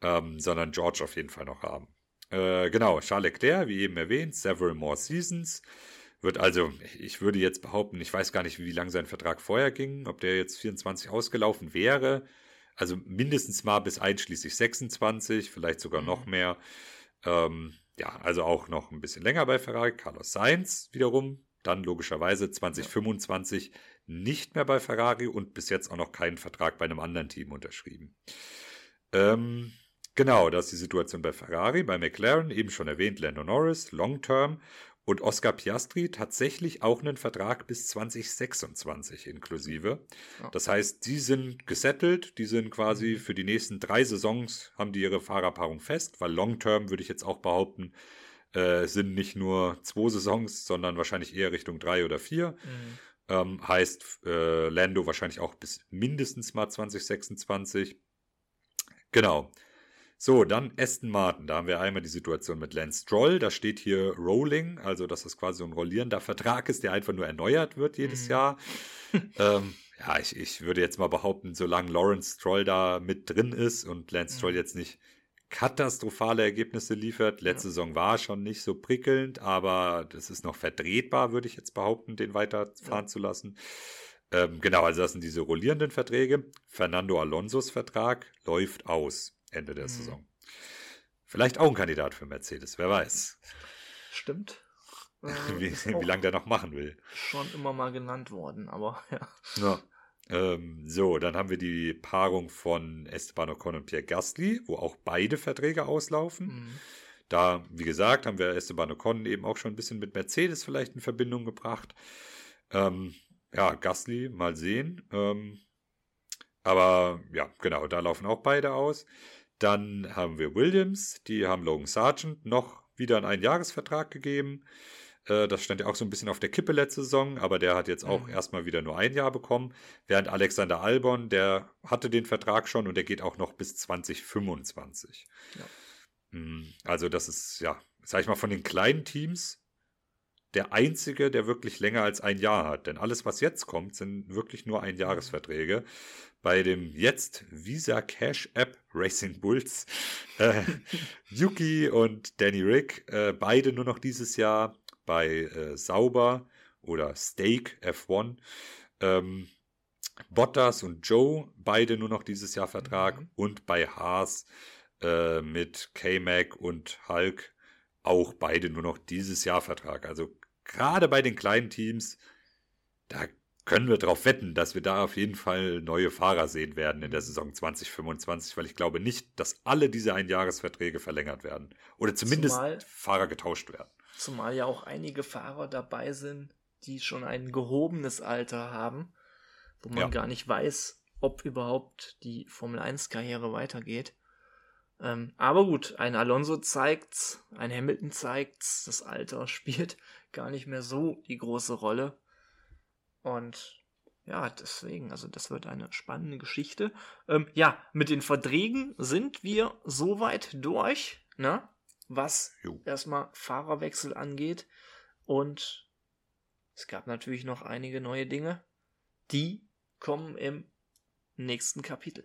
ähm, sondern George auf jeden Fall noch haben. Äh, genau, Charles Leclerc, wie eben erwähnt, several more seasons. Wird also, ich würde jetzt behaupten, ich weiß gar nicht, wie lang sein Vertrag vorher ging, ob der jetzt 24 ausgelaufen wäre. Also mindestens mal bis einschließlich 26, vielleicht sogar noch mhm. mehr. Ähm, ja, also auch noch ein bisschen länger bei Ferrari. Carlos Sainz wiederum, dann logischerweise 2025 nicht mehr bei Ferrari und bis jetzt auch noch keinen Vertrag bei einem anderen Team unterschrieben. Ähm, Genau, das ist die Situation bei Ferrari, bei McLaren, eben schon erwähnt, Lando Norris, Long Term und Oscar Piastri tatsächlich auch einen Vertrag bis 2026 inklusive. Ja. Das heißt, die sind gesettelt, die sind quasi mhm. für die nächsten drei Saisons, haben die ihre Fahrerpaarung fest, weil Long Term würde ich jetzt auch behaupten, äh, sind nicht nur zwei Saisons, sondern wahrscheinlich eher Richtung drei oder vier. Mhm. Ähm, heißt äh, Lando wahrscheinlich auch bis mindestens mal 2026. Genau. So, dann Aston Martin. Da haben wir einmal die Situation mit Lance Stroll. Da steht hier Rolling, also dass das quasi so ein rollierender Vertrag ist, der einfach nur erneuert wird jedes mhm. Jahr. [laughs] ähm, ja, ich, ich würde jetzt mal behaupten, solange Lawrence Stroll da mit drin ist und Lance Stroll mhm. jetzt nicht katastrophale Ergebnisse liefert. Letzte ja. Saison war schon nicht so prickelnd, aber das ist noch vertretbar, würde ich jetzt behaupten, den weiterfahren ja. zu lassen. Ähm, genau, also das sind diese rollierenden Verträge. Fernando Alonsos Vertrag läuft aus. Ende der mhm. Saison. Vielleicht auch ein Kandidat für Mercedes, wer weiß. Stimmt. [laughs] Äh, wie, wie lange der noch machen will. Schon immer mal genannt worden, aber [laughs] ja. ja. Ähm, so, dann haben wir die Paarung von Esteban Ocon und Pierre Gasly, wo auch beide Verträge auslaufen. Mhm. Da, wie gesagt, haben wir Esteban Ocon eben auch schon ein bisschen mit Mercedes vielleicht in Verbindung gebracht. Ähm, ja, Gasly, mal sehen. Ähm, aber ja, genau, da laufen auch beide aus. Dann haben wir Williams, die haben Logan Sargent noch wieder einen Einjahresvertrag gegeben. Äh, das stand ja auch so ein bisschen auf der Kippe letzte Saison, aber der hat jetzt auch mhm. erstmal wieder nur ein Jahr bekommen. Während Alexander Albon, der hatte den Vertrag schon und der geht auch noch bis 2025. Ja. Mm, also, das ist, ja, sag ich mal, von den kleinen Teams der einzige, der wirklich länger als ein Jahr hat. Denn alles, was jetzt kommt, sind wirklich nur Einjahresverträge. Bei dem jetzt Visa Cash App Racing Bulls, äh, [laughs] Yuki und Danny Rick, äh, beide nur noch dieses Jahr bei äh, Sauber oder Steak F1. Ähm, Bottas und Joe, beide nur noch dieses Jahr Vertrag. Mhm. Und bei Haas äh, mit K-Mac und Hulk auch beide nur noch dieses Jahr Vertrag. Also gerade bei den kleinen Teams, da können wir darauf wetten, dass wir da auf jeden Fall neue Fahrer sehen werden in der Saison 2025, weil ich glaube nicht, dass alle diese Einjahresverträge verlängert werden. Oder zumindest zumal, Fahrer getauscht werden. Zumal ja auch einige Fahrer dabei sind, die schon ein gehobenes Alter haben, wo man ja. gar nicht weiß, ob überhaupt die Formel 1-Karriere weitergeht. Ähm, aber gut, ein Alonso zeigt's, ein Hamilton zeigt's, das Alter [laughs] spielt gar nicht mehr so die große Rolle. Und ja, deswegen, also das wird eine spannende Geschichte. Ähm, ja, mit den Verträgen sind wir soweit durch, ne? Was jo. erstmal Fahrerwechsel angeht. Und es gab natürlich noch einige neue Dinge. Die kommen im nächsten Kapitel.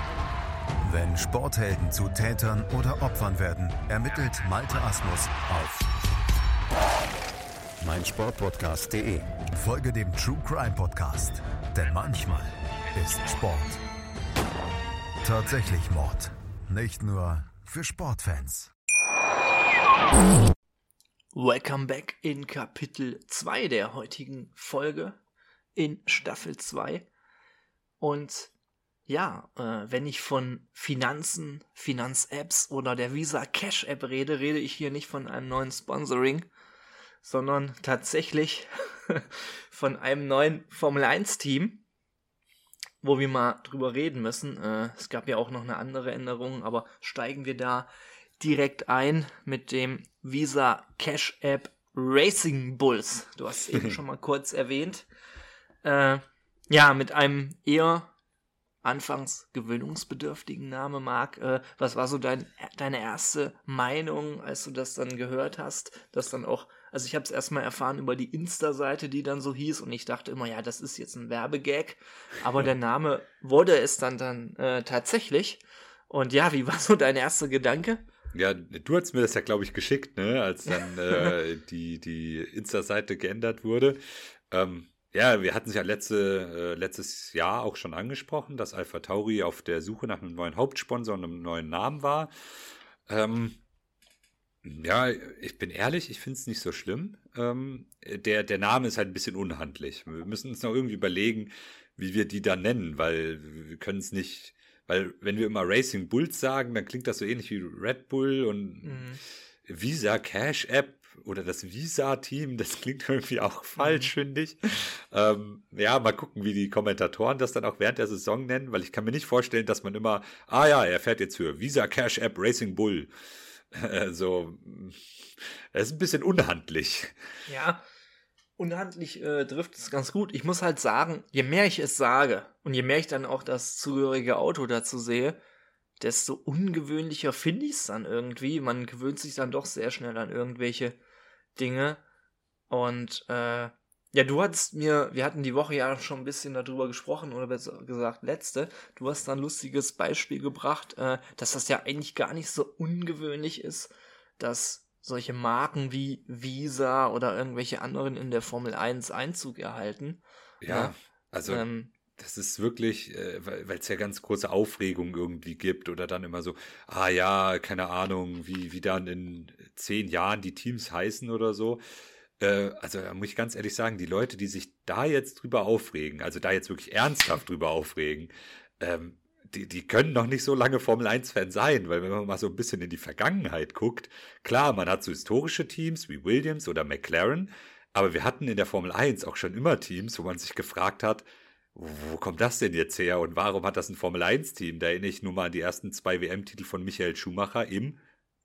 Wenn Sporthelden zu Tätern oder Opfern werden, ermittelt Malte Asmus auf meinsportpodcast.de. Folge dem True Crime Podcast, denn manchmal ist Sport tatsächlich Mord. Nicht nur für Sportfans. Welcome back in Kapitel 2 der heutigen Folge in Staffel 2. Und ja, äh, wenn ich von Finanzen, Finanz-Apps oder der Visa Cash App rede, rede ich hier nicht von einem neuen Sponsoring, sondern tatsächlich [laughs] von einem neuen Formel 1 Team, wo wir mal drüber reden müssen. Äh, es gab ja auch noch eine andere Änderung, aber steigen wir da direkt ein mit dem Visa Cash App Racing Bulls. Du hast es eben [laughs] schon mal kurz erwähnt. Äh, ja, mit einem eher anfangs gewöhnungsbedürftigen Name, Marc. Äh, was war so dein, deine erste Meinung, als du das dann gehört hast? Das dann auch, also ich habe es erstmal erfahren über die Insta-Seite, die dann so hieß, und ich dachte immer, ja, das ist jetzt ein Werbegag. Aber der [laughs] Name wurde es dann dann äh, tatsächlich. Und ja, wie war so dein erster Gedanke? Ja, du hast mir das ja, glaube ich, geschickt, ne, als dann [laughs] äh, die, die Insta-Seite geändert wurde. Ähm, ja, wir hatten es ja letzte, äh, letztes Jahr auch schon angesprochen, dass Alpha Tauri auf der Suche nach einem neuen Hauptsponsor und einem neuen Namen war. Ähm, ja, ich bin ehrlich, ich finde es nicht so schlimm. Ähm, der, der Name ist halt ein bisschen unhandlich. Wir müssen uns noch irgendwie überlegen, wie wir die da nennen, weil wir können es nicht, weil wenn wir immer Racing Bulls sagen, dann klingt das so ähnlich wie Red Bull und mhm. Visa Cash App oder das Visa-Team, das klingt irgendwie auch falsch, mhm. finde ich. Ähm, ja, mal gucken, wie die Kommentatoren das dann auch während der Saison nennen, weil ich kann mir nicht vorstellen, dass man immer, ah ja, er fährt jetzt für Visa Cash App Racing Bull. so, es ist ein bisschen unhandlich. Ja, unhandlich äh, trifft es ganz gut. Ich muss halt sagen, je mehr ich es sage und je mehr ich dann auch das zugehörige Auto dazu sehe, desto ungewöhnlicher finde ich es dann irgendwie. Man gewöhnt sich dann doch sehr schnell an irgendwelche Dinge. Und äh, ja, du hattest mir, wir hatten die Woche ja schon ein bisschen darüber gesprochen, oder besser gesagt letzte. Du hast da ein lustiges Beispiel gebracht, äh, dass das ja eigentlich gar nicht so ungewöhnlich ist, dass solche Marken wie Visa oder irgendwelche anderen in der Formel 1 Einzug erhalten. Ja, also ähm, das ist wirklich, äh, weil es ja ganz große Aufregung irgendwie gibt oder dann immer so, ah ja, keine Ahnung, wie, wie dann in zehn Jahren die Teams heißen oder so. Äh, also da muss ich ganz ehrlich sagen, die Leute, die sich da jetzt drüber aufregen, also da jetzt wirklich ernsthaft drüber aufregen, ähm, die, die können noch nicht so lange Formel 1-Fan sein, weil wenn man mal so ein bisschen in die Vergangenheit guckt, klar, man hat so historische Teams wie Williams oder McLaren, aber wir hatten in der Formel 1 auch schon immer Teams, wo man sich gefragt hat, wo kommt das denn jetzt her und warum hat das ein Formel 1-Team? Da erinnere ich nur mal an die ersten zwei WM-Titel von Michael Schumacher im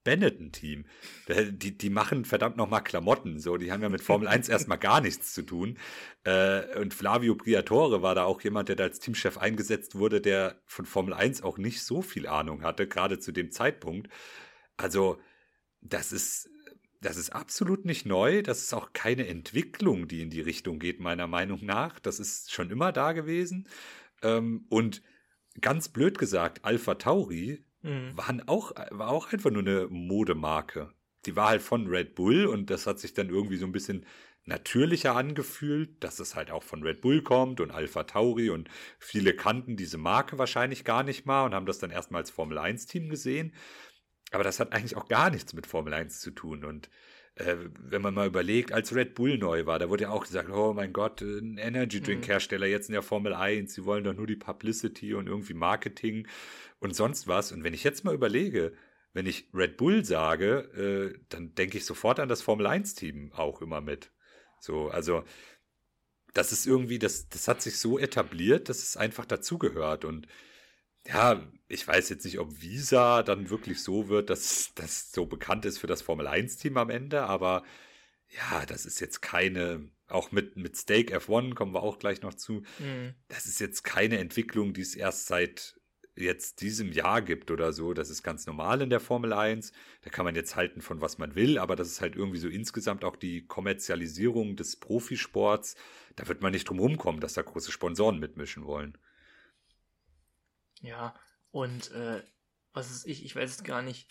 Benetton-Team. Die, die machen verdammt nochmal Klamotten, so, die haben ja mit Formel 1 erstmal gar nichts zu tun. Äh, und Flavio Briatore war da auch jemand, der da als Teamchef eingesetzt wurde, der von Formel 1 auch nicht so viel Ahnung hatte, gerade zu dem Zeitpunkt. Also, das ist, das ist absolut nicht neu. Das ist auch keine Entwicklung, die in die Richtung geht, meiner Meinung nach. Das ist schon immer da gewesen. Ähm, und ganz blöd gesagt, Alpha Tauri mhm. waren auch, war auch einfach nur eine Modemarke. Die war halt von Red Bull und das hat sich dann irgendwie so ein bisschen natürlicher angefühlt, dass es halt auch von Red Bull kommt und Alpha Tauri und viele kannten diese Marke wahrscheinlich gar nicht mal und haben das dann erstmal als Formel 1 Team gesehen. Aber das hat eigentlich auch gar nichts mit Formel 1 zu tun. Und äh, wenn man mal überlegt, als Red Bull neu war, da wurde ja auch gesagt, oh mein Gott, ein Energy Drink mhm. Hersteller jetzt in der Formel 1, sie wollen doch nur die Publicity und irgendwie Marketing und sonst was. Und wenn ich jetzt mal überlege, wenn ich Red Bull sage, äh, dann denke ich sofort an das Formel 1 Team auch immer mit. So, also das ist irgendwie, das, das hat sich so etabliert, dass es einfach dazugehört. Und ja, ich weiß jetzt nicht, ob Visa dann wirklich so wird, dass das so bekannt ist für das Formel 1-Team am Ende, aber ja, das ist jetzt keine, auch mit, mit Stake F1 kommen wir auch gleich noch zu. Mhm. Das ist jetzt keine Entwicklung, die es erst seit jetzt diesem Jahr gibt oder so. Das ist ganz normal in der Formel 1. Da kann man jetzt halten von was man will, aber das ist halt irgendwie so insgesamt auch die Kommerzialisierung des Profisports. Da wird man nicht drum rumkommen, dass da große Sponsoren mitmischen wollen. Ja, und äh, was ist ich, ich weiß es gar nicht,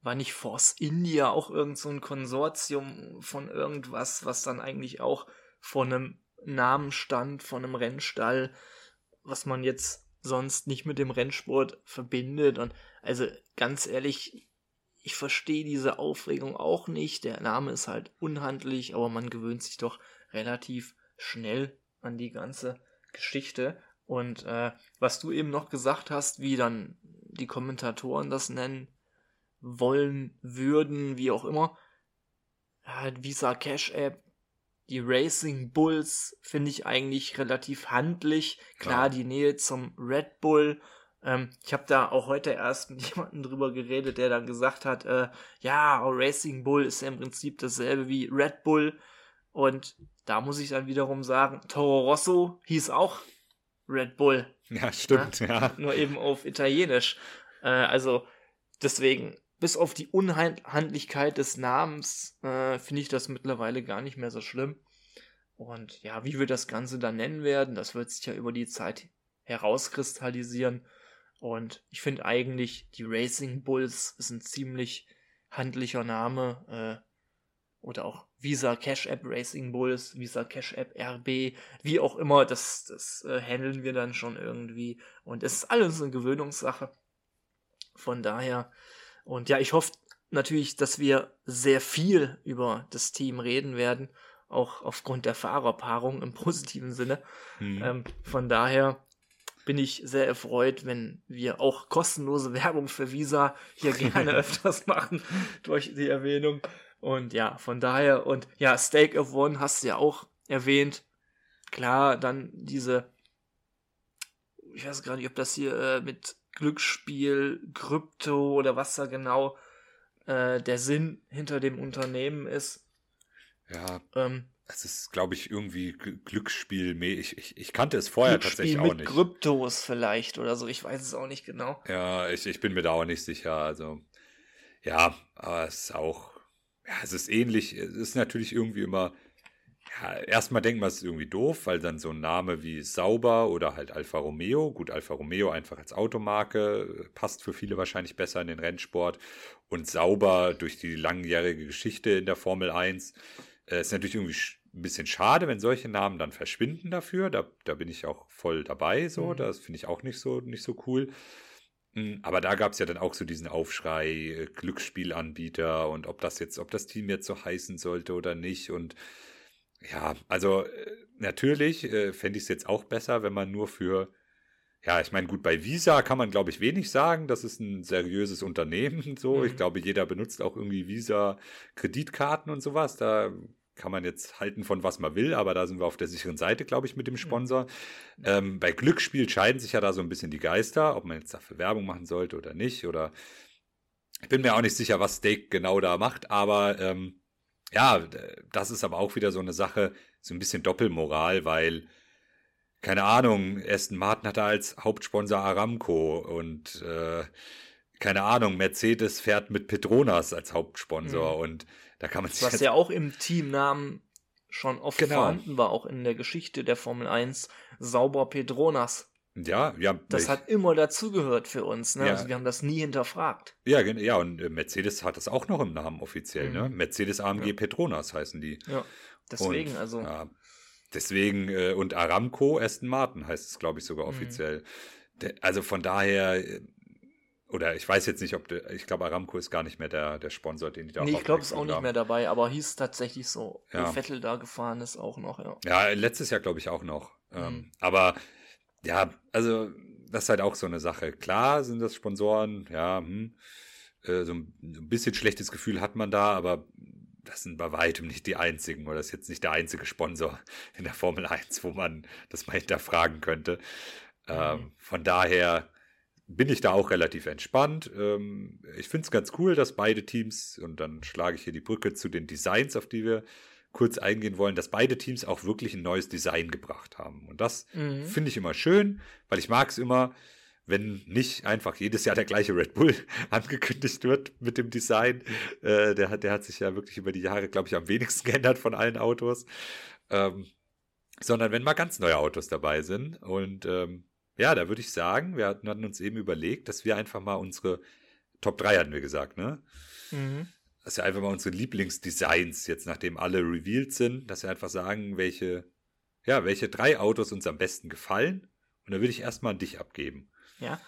war nicht Force India auch irgend so ein Konsortium von irgendwas, was dann eigentlich auch von einem Namen stand, von einem Rennstall, was man jetzt sonst nicht mit dem Rennsport verbindet. Und also ganz ehrlich, ich verstehe diese Aufregung auch nicht. Der Name ist halt unhandlich, aber man gewöhnt sich doch relativ schnell an die ganze Geschichte. Und äh, was du eben noch gesagt hast, wie dann die Kommentatoren das nennen wollen würden, wie auch immer, ja, Visa Cash App, die Racing Bulls finde ich eigentlich relativ handlich. Klar, die Nähe zum Red Bull. Ähm, ich habe da auch heute erst mit [laughs] jemandem drüber geredet, der dann gesagt hat, äh, ja, Racing Bull ist ja im Prinzip dasselbe wie Red Bull. Und da muss ich dann wiederum sagen, Toro Rosso hieß auch Red Bull. Ja, stimmt, ja. ja. Nur eben auf Italienisch. Äh, also deswegen, bis auf die Unhandlichkeit des Namens, äh, finde ich das mittlerweile gar nicht mehr so schlimm. Und ja, wie wir das Ganze dann nennen werden, das wird sich ja über die Zeit herauskristallisieren. Und ich finde eigentlich, die Racing Bulls ist ein ziemlich handlicher Name. Äh, oder auch Visa Cash App Racing Bulls, Visa Cash App RB, wie auch immer, das, das äh, handeln wir dann schon irgendwie. Und es ist alles eine Gewöhnungssache. Von daher, und ja, ich hoffe natürlich, dass wir sehr viel über das Team reden werden, auch aufgrund der Fahrerpaarung im [laughs] positiven Sinne. Mhm. Ähm, von daher bin ich sehr erfreut, wenn wir auch kostenlose Werbung für Visa hier [laughs] gerne öfters machen durch die Erwähnung. Und ja, von daher, und ja, Stake of One hast du ja auch erwähnt. Klar, dann diese, ich weiß gar nicht, ob das hier äh, mit Glücksspiel, Krypto oder was da genau äh, der Sinn hinter dem Unternehmen ist. Ja. Ähm, es ist, glaube ich, irgendwie Glücksspiel. Ich, ich, ich kannte es vorher Glücksspiel tatsächlich auch mit nicht. Kryptos vielleicht oder so. Ich weiß es auch nicht genau. Ja, ich, ich bin mir da auch nicht sicher. Also, ja, aber es ist auch ja, es ist ähnlich. Es ist natürlich irgendwie immer. Ja, erstmal denkt man, es ist irgendwie doof, weil dann so ein Name wie Sauber oder halt Alfa Romeo, gut, Alfa Romeo einfach als Automarke, passt für viele wahrscheinlich besser in den Rennsport. Und Sauber durch die langjährige Geschichte in der Formel 1 äh, ist natürlich irgendwie ein bisschen schade, wenn solche Namen dann verschwinden dafür. Da, da bin ich auch voll dabei. So, Mhm. das finde ich auch nicht so, nicht so cool. Mm, Aber da gab es ja dann auch so diesen Aufschrei, äh, Glücksspielanbieter und ob das jetzt, ob das Team jetzt so heißen sollte oder nicht. Und ja, also äh, natürlich äh, fände ich es jetzt auch besser, wenn man nur für, ja, ich meine, gut, bei Visa kann man, glaube ich, wenig sagen. Das ist ein seriöses Unternehmen. [laughs] So, ich Mhm. glaube, jeder benutzt auch irgendwie Visa-Kreditkarten und sowas. Da kann man jetzt halten von was man will, aber da sind wir auf der sicheren Seite, glaube ich, mit dem Sponsor. Ähm, bei Glücksspiel scheiden sich ja da so ein bisschen die Geister, ob man jetzt dafür Werbung machen sollte oder nicht. Oder ich bin mir auch nicht sicher, was Steak genau da macht, aber ähm, ja, das ist aber auch wieder so eine Sache, so ein bisschen Doppelmoral, weil, keine Ahnung, Aston Martin hat da als Hauptsponsor Aramco und äh, keine Ahnung, Mercedes fährt mit Petronas als Hauptsponsor Mhm. und da kann man sich Was ja auch im Teamnamen schon oft Genau. vorhanden war, auch in der Geschichte der Formel 1, Sauber Petronas. ja, ja, Das ich- hat immer dazugehört für uns. Ne? Ja. Also wir haben das nie hinterfragt. Ja, ja, und äh, Mercedes hat das auch noch im Namen offiziell, Mhm. ne? Mercedes AMG Ja. Petronas heißen die. Ja, deswegen, und, also. Ja, deswegen, äh, und Aramco Aston Martin heißt es, glaube ich, sogar Mhm. offiziell. De, also von daher, äh, oder ich weiß jetzt nicht, ob, de, ich glaube, Aramco ist gar nicht mehr der, der Sponsor, den die da nee, ich glaube, es ist auch nicht mehr dabei, aber hieß tatsächlich so. Ja. Wo Vettel da gefahren ist auch noch, ja. Ja, letztes Jahr glaube ich auch noch. Mhm. Ähm, aber ja, also das ist halt auch so eine Sache. Klar sind das Sponsoren, ja, hm, äh, so ein, ein bisschen schlechtes Gefühl hat man da, aber das sind bei weitem nicht die einzigen oder das ist jetzt nicht der einzige Sponsor in der Formel 1, wo man das mal hinterfragen könnte. Ähm, Mhm. von daher bin ich da auch relativ entspannt. Ähm, ich finde es ganz cool, dass beide Teams, und dann schlage ich hier die Brücke zu den Designs, auf die wir kurz eingehen wollen, dass beide Teams auch wirklich ein neues Design gebracht haben. Und das Mhm. finde ich immer schön, weil ich mag es immer, wenn nicht einfach jedes Jahr der gleiche Red Bull [laughs] angekündigt wird mit dem Design. Äh, der, hat, der hat sich ja wirklich über die Jahre, glaube ich, am wenigsten [laughs] geändert von allen Autos. Ähm, sondern wenn mal ganz neue Autos dabei sind. Und ähm, ja, da würde ich sagen, wir hatten, hatten uns eben überlegt, dass wir einfach mal unsere Top 3 hatten wir gesagt, ne? Mhm. Dass wir einfach mal unsere Lieblingsdesigns, jetzt nachdem alle revealed sind, dass wir einfach sagen, welche, ja, welche drei Autos uns am besten gefallen. Und da würde ich erstmal an dich abgeben. Ja.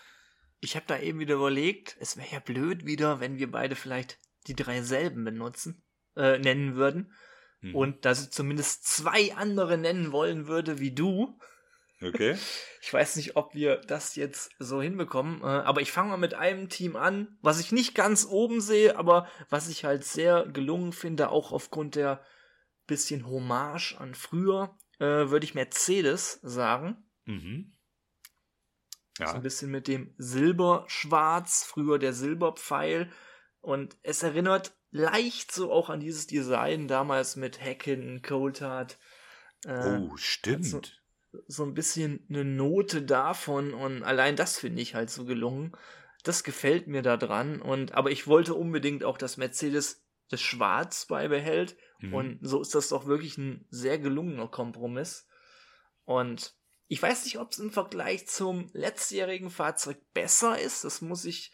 Ich habe da eben wieder überlegt, es wäre ja blöd wieder, wenn wir beide vielleicht die drei selben benutzen, äh, nennen würden. Mhm. Und dass ich zumindest zwei andere nennen wollen würde wie du. Okay. [laughs] Ich weiß nicht, ob wir das jetzt so hinbekommen, äh, aber ich fange mal mit einem Team an, was ich nicht ganz oben sehe, aber was ich halt sehr gelungen finde, auch aufgrund der bisschen Hommage an früher, äh, würde ich Mercedes sagen. Mhm. So Ja. ein bisschen mit dem Silberschwarz, früher der Silberpfeil. Und es erinnert leicht so auch an dieses Design damals mit Hacken, Coulthard. Äh, Oh, stimmt. so- so ein bisschen eine Note davon und allein das finde ich halt so gelungen. Das gefällt mir da dran und aber ich wollte unbedingt auch, dass Mercedes das Schwarz beibehält Mhm. und so ist das doch wirklich ein sehr gelungener Kompromiss. Und ich weiß nicht, ob es im Vergleich zum letztjährigen Fahrzeug besser ist. Das muss ich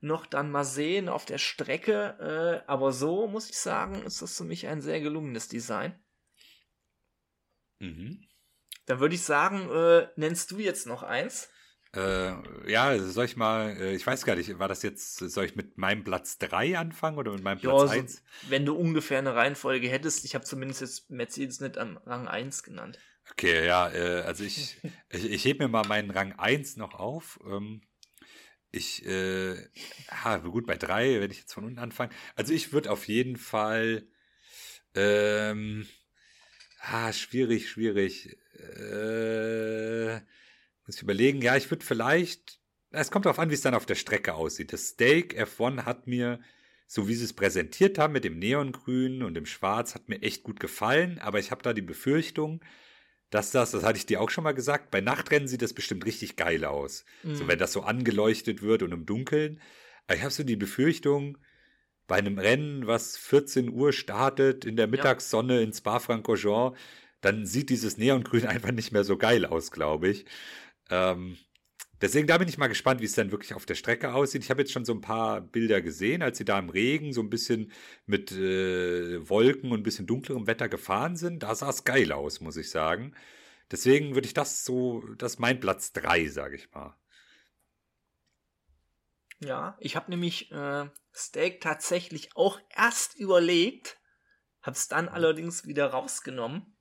noch dann mal sehen auf der Strecke. Äh, aber so muss ich sagen, ist das für mich ein sehr gelungenes Design. Mhm. Dann würde ich sagen, äh, nennst du jetzt noch eins? Äh, ja, soll ich mal, äh, ich weiß gar nicht, war das jetzt, soll ich mit meinem Platz 3 anfangen oder mit meinem Platz so, 1? wenn du ungefähr eine Reihenfolge hättest, ich habe zumindest jetzt Mercedes nicht an Rang 1 genannt. Okay, ja, äh, also ich, [laughs] ich, ich hebe mir mal meinen Rang 1 noch auf. Ähm, ich, äh, ja, gut, bei 3, wenn ich jetzt von unten anfange. Also ich würde auf jeden Fall, ähm, ah, schwierig, schwierig. Äh, muss ich überlegen, ja, ich würde vielleicht, es kommt darauf an, wie es dann auf der Strecke aussieht. Das Steak F1 hat mir, so wie sie es präsentiert haben mit dem Neongrün und dem Schwarz, hat mir echt gut gefallen, aber ich habe da die Befürchtung, dass das, das hatte ich dir auch schon mal gesagt, bei Nachtrennen sieht das bestimmt richtig geil aus. So, Mhm. wenn das so angeleuchtet wird und im Dunkeln. Aber ich habe so die Befürchtung, bei einem Rennen, was 14 Uhr startet, in der Mittagssonne in Spa-Francorchamps, dann sieht dieses Neongrün [laughs] einfach nicht mehr so geil aus, glaube ich. Ähm, Deswegen da bin ich mal gespannt, wie es dann wirklich auf der Strecke aussieht. Ich habe jetzt schon so ein paar Bilder gesehen, als sie da im Regen so ein bisschen mit äh, Wolken und ein bisschen dunklerem Wetter gefahren sind. Da sah es geil aus, muss ich sagen. Deswegen würde ich das so, das ist mein Platz 3, sage ich mal. Ja, ich habe nämlich äh, Steak tatsächlich auch erst überlegt, habe es dann allerdings wieder rausgenommen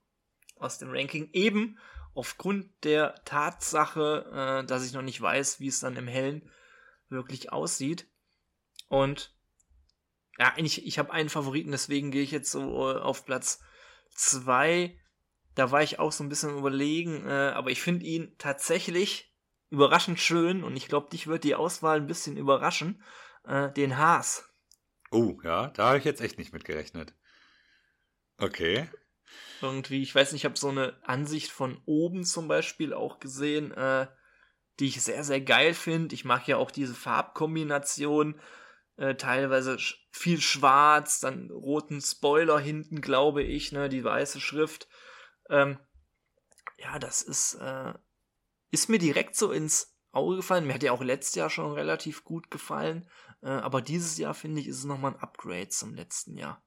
aus dem Ranking, eben aufgrund der Tatsache, äh, dass ich noch nicht weiß, wie es dann im Hellen wirklich aussieht. Und ja, ich, ich habe einen Favoriten, deswegen gehe ich jetzt so äh, auf Platz 2. Da war ich auch so ein bisschen überlegen, äh, aber ich finde ihn tatsächlich überraschend schön und ich glaube, dich wird die Auswahl ein bisschen überraschen. Äh, den Haas. Oh, ja, da habe ich jetzt echt nicht mit gerechnet. Okay. Irgendwie, ich weiß nicht, ich habe so eine Ansicht von oben zum Beispiel auch gesehen, äh, die ich sehr, sehr geil finde. Ich mag ja auch diese Farbkombination. Äh, teilweise sch viel schwarz, dann roten Spoiler hinten, glaube ich, ne, die weiße Schrift. Ähm, ja, das ist, äh, ist mir direkt so ins Auge gefallen. Mir hat ja auch letztes Jahr schon relativ gut gefallen. Äh, aber dieses Jahr, finde ich, ist es nochmal ein Upgrade zum letzten Jahr.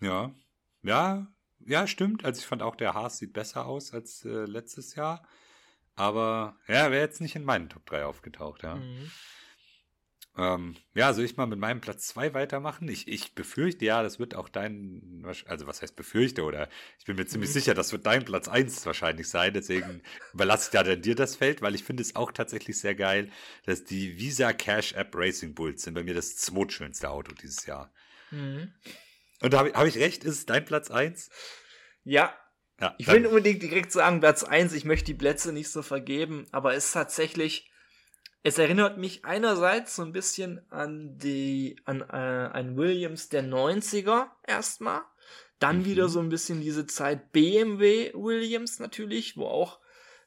Ja. Ja, ja, stimmt. Also ich fand auch, der Haas sieht besser aus als äh, letztes Jahr. Aber ja, wäre jetzt nicht in meinen Top 3 aufgetaucht, ja. Mhm. Ähm, ja, soll ich mal mit meinem Platz 2 weitermachen? Ich, ich befürchte, ja, das wird auch dein, also was heißt befürchte, oder ich bin mir ziemlich mhm. sicher, das wird dein Platz 1 wahrscheinlich sein, deswegen [laughs] überlasse ich da dann dir das Feld, weil ich finde es auch tatsächlich sehr geil, dass die Visa Cash App Racing Bulls sind bei mir das zweitschönste Auto dieses Jahr. Mhm. Und habe hab ich recht, ist es dein Platz 1? Ja. ja ich will unbedingt direkt sagen, Platz 1, ich möchte die Plätze nicht so vergeben, aber es ist tatsächlich, es erinnert mich einerseits so ein bisschen an die, an äh, ein Williams der 90er erstmal. Dann mhm. wieder so ein bisschen diese Zeit BMW Williams natürlich, wo auch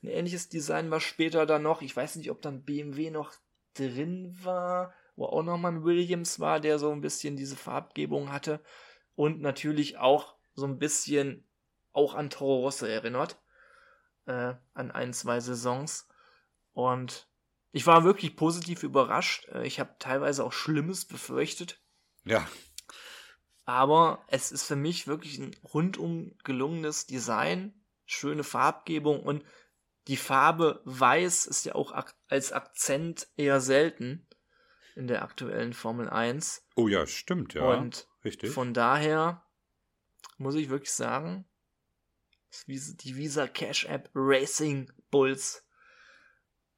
ein ähnliches Design war später dann noch. Ich weiß nicht, ob dann BMW noch drin war, wo auch nochmal ein Williams war, der so ein bisschen diese Farbgebung hatte. Und natürlich auch so ein bisschen auch an Toro Rosso erinnert. Äh, an ein, zwei Saisons. Und ich war wirklich positiv überrascht. Äh, ich habe teilweise auch Schlimmes befürchtet. Ja. Aber es ist für mich wirklich ein rundum gelungenes Design, schöne Farbgebung und die Farbe Weiß ist ja auch ak als Akzent eher selten in der aktuellen Formel 1. Oh ja, stimmt, ja. Und Richtig. von daher muss ich wirklich sagen, die Visa Cash App Racing Bulls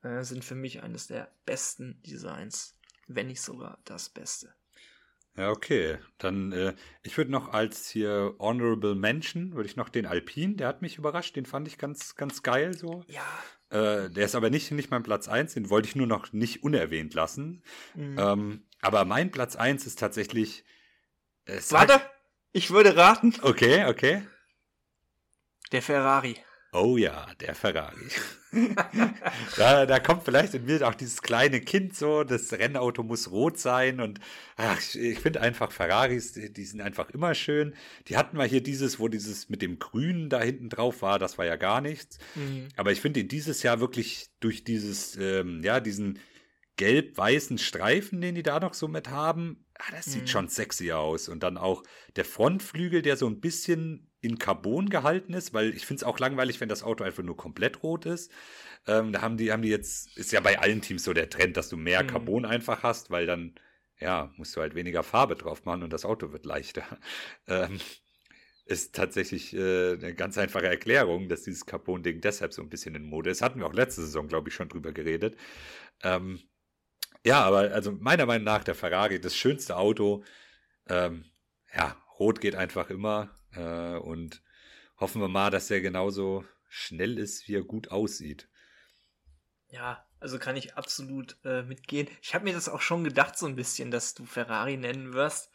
äh, sind für mich eines der besten Designs, wenn nicht sogar das Beste. Ja, okay. Dann, äh, ich würde noch als hier Honorable Mention, würde ich noch den Alpine, der hat mich überrascht, den fand ich ganz, ganz geil so. Ja. Äh, der ist aber nicht, nicht mein Platz 1, den wollte ich nur noch nicht unerwähnt lassen. Mhm. Ähm, aber mein Platz 1 ist tatsächlich. Äh, Warte, ich würde raten. Okay, okay. Der Ferrari. Oh ja, der Ferrari. [laughs] da, da kommt vielleicht in mir auch dieses kleine Kind so, das Rennauto muss rot sein und ach, ich finde einfach Ferraris, die, die, sind einfach immer schön. Die hatten wir hier dieses, wo dieses mit dem Grünen da hinten drauf war, das war ja gar nichts. Mhm. Aber ich finde dieses Jahr wirklich durch dieses, ähm, ja, diesen gelb-weißen Streifen, den die da noch so mit haben, ah, das sieht mhm. schon sexy aus. Und dann auch der Frontflügel, der so ein bisschen in Carbon gehalten ist, weil ich finde es auch langweilig, wenn das Auto einfach nur komplett rot ist. Ähm, da haben die, haben die jetzt, ist ja bei allen Teams so der Trend, dass du mehr mhm. Carbon einfach hast, weil dann, ja, musst du halt weniger Farbe drauf machen und das Auto wird leichter. [laughs] Ähm, ist tatsächlich äh, eine ganz einfache Erklärung, dass dieses Carbon-Ding deshalb so ein bisschen in Mode ist. Hatten wir auch letzte Saison, glaube ich, schon drüber geredet. Ähm, ja, aber also meiner Meinung nach der Ferrari das schönste Auto. Ähm, ja, rot geht einfach immer. Äh, und hoffen wir mal, dass er genauso schnell ist, wie er gut aussieht. Ja, also kann ich absolut äh, mitgehen. Ich habe mir das auch schon gedacht, so ein bisschen, dass du Ferrari nennen wirst.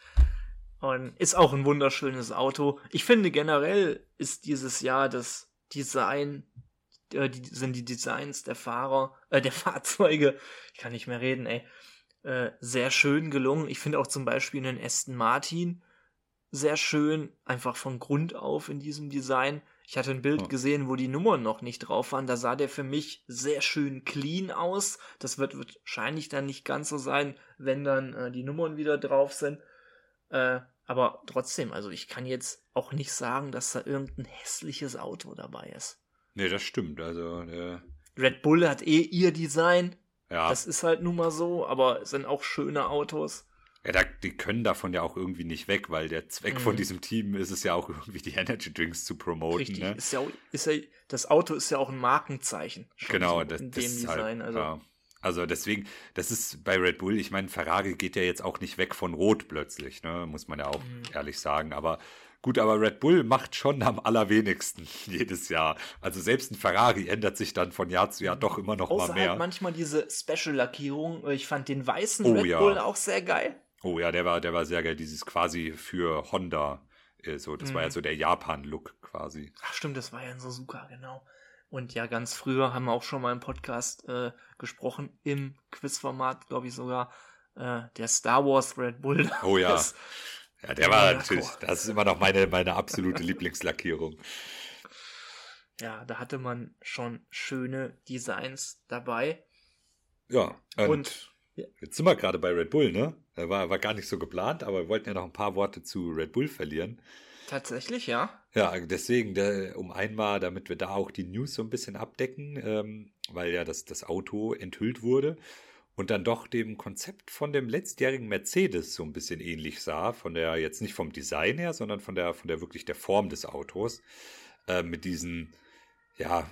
Und ist auch ein wunderschönes Auto. Ich finde generell ist dieses Jahr das Design, äh, die, sind die Designs der Fahrer, äh, der [laughs] Fahrzeuge, ich kann nicht mehr reden, ey, äh, sehr schön gelungen. Ich finde auch zum Beispiel einen Aston Martin sehr schön, einfach von Grund auf in diesem Design. Ich hatte ein Bild Oh. gesehen, wo die Nummern noch nicht drauf waren. Da sah der für mich sehr schön clean aus. Das wird wahrscheinlich dann nicht ganz so sein, wenn dann äh, die Nummern wieder drauf sind. Äh, aber trotzdem, also ich kann jetzt auch nicht sagen, dass da irgendein hässliches Auto dabei ist. Nee, das stimmt. Also, äh, Red Bull hat eh ihr Design. ja. Das ist halt nun mal so, aber es sind auch schöne Autos. ja da, die können davon ja auch irgendwie nicht weg, weil der Zweck von Mhm. diesem Team ist es ja auch irgendwie die Energy Drinks zu promoten. Richtig. Ne? Ist ja, auch- ist ja, das Auto ist ja auch ein Markenzeichen. Genau, so das, in das dem ist halt, Design. also, ja. also deswegen, das ist bei Red Bull, ich meine, Ferrari geht ja jetzt auch nicht weg von Rot plötzlich, ne? muss man ja auch Mhm. ehrlich sagen. Aber gut, aber Red Bull macht schon am allerwenigsten [laughs] jedes Jahr. Also selbst ein Ferrari ändert sich dann von Jahr zu Jahr doch immer noch Außer mal mehr. halt manchmal diese Special-Lackierung. Ich fand den weißen Oh, Red ja. Bull auch sehr geil. Oh ja, der war, der war sehr geil. Dieses quasi für Honda. äh, So, das war ja Mhm. so der Japan-Look quasi. Ach stimmt, das war ja ein Suzuka, genau. Und ja, ganz früher haben wir auch schon mal im Podcast äh, gesprochen, im Quizformat, glaube ich sogar, äh, der Star Wars Red Bull. Oh ja. [laughs] Das, Ja, der war natürlich, das ist immer noch meine, meine absolute Lieblingslackierung. ja, da hatte man schon schöne Designs dabei. Ja, und, Und- jetzt sind wir gerade bei Red Bull, ne? War, war gar nicht so geplant, aber wir wollten ja noch ein paar Worte zu Red Bull verlieren. Tatsächlich, ja. Ja, deswegen, der, um einmal, damit wir da auch die News so ein bisschen abdecken, ähm, weil ja das, das Auto enthüllt wurde und dann doch dem Konzept von dem letztjährigen Mercedes so ein bisschen ähnlich sah, von der, jetzt nicht vom Design her, sondern von der, von der wirklich der Form des Autos, äh, mit diesen, ja,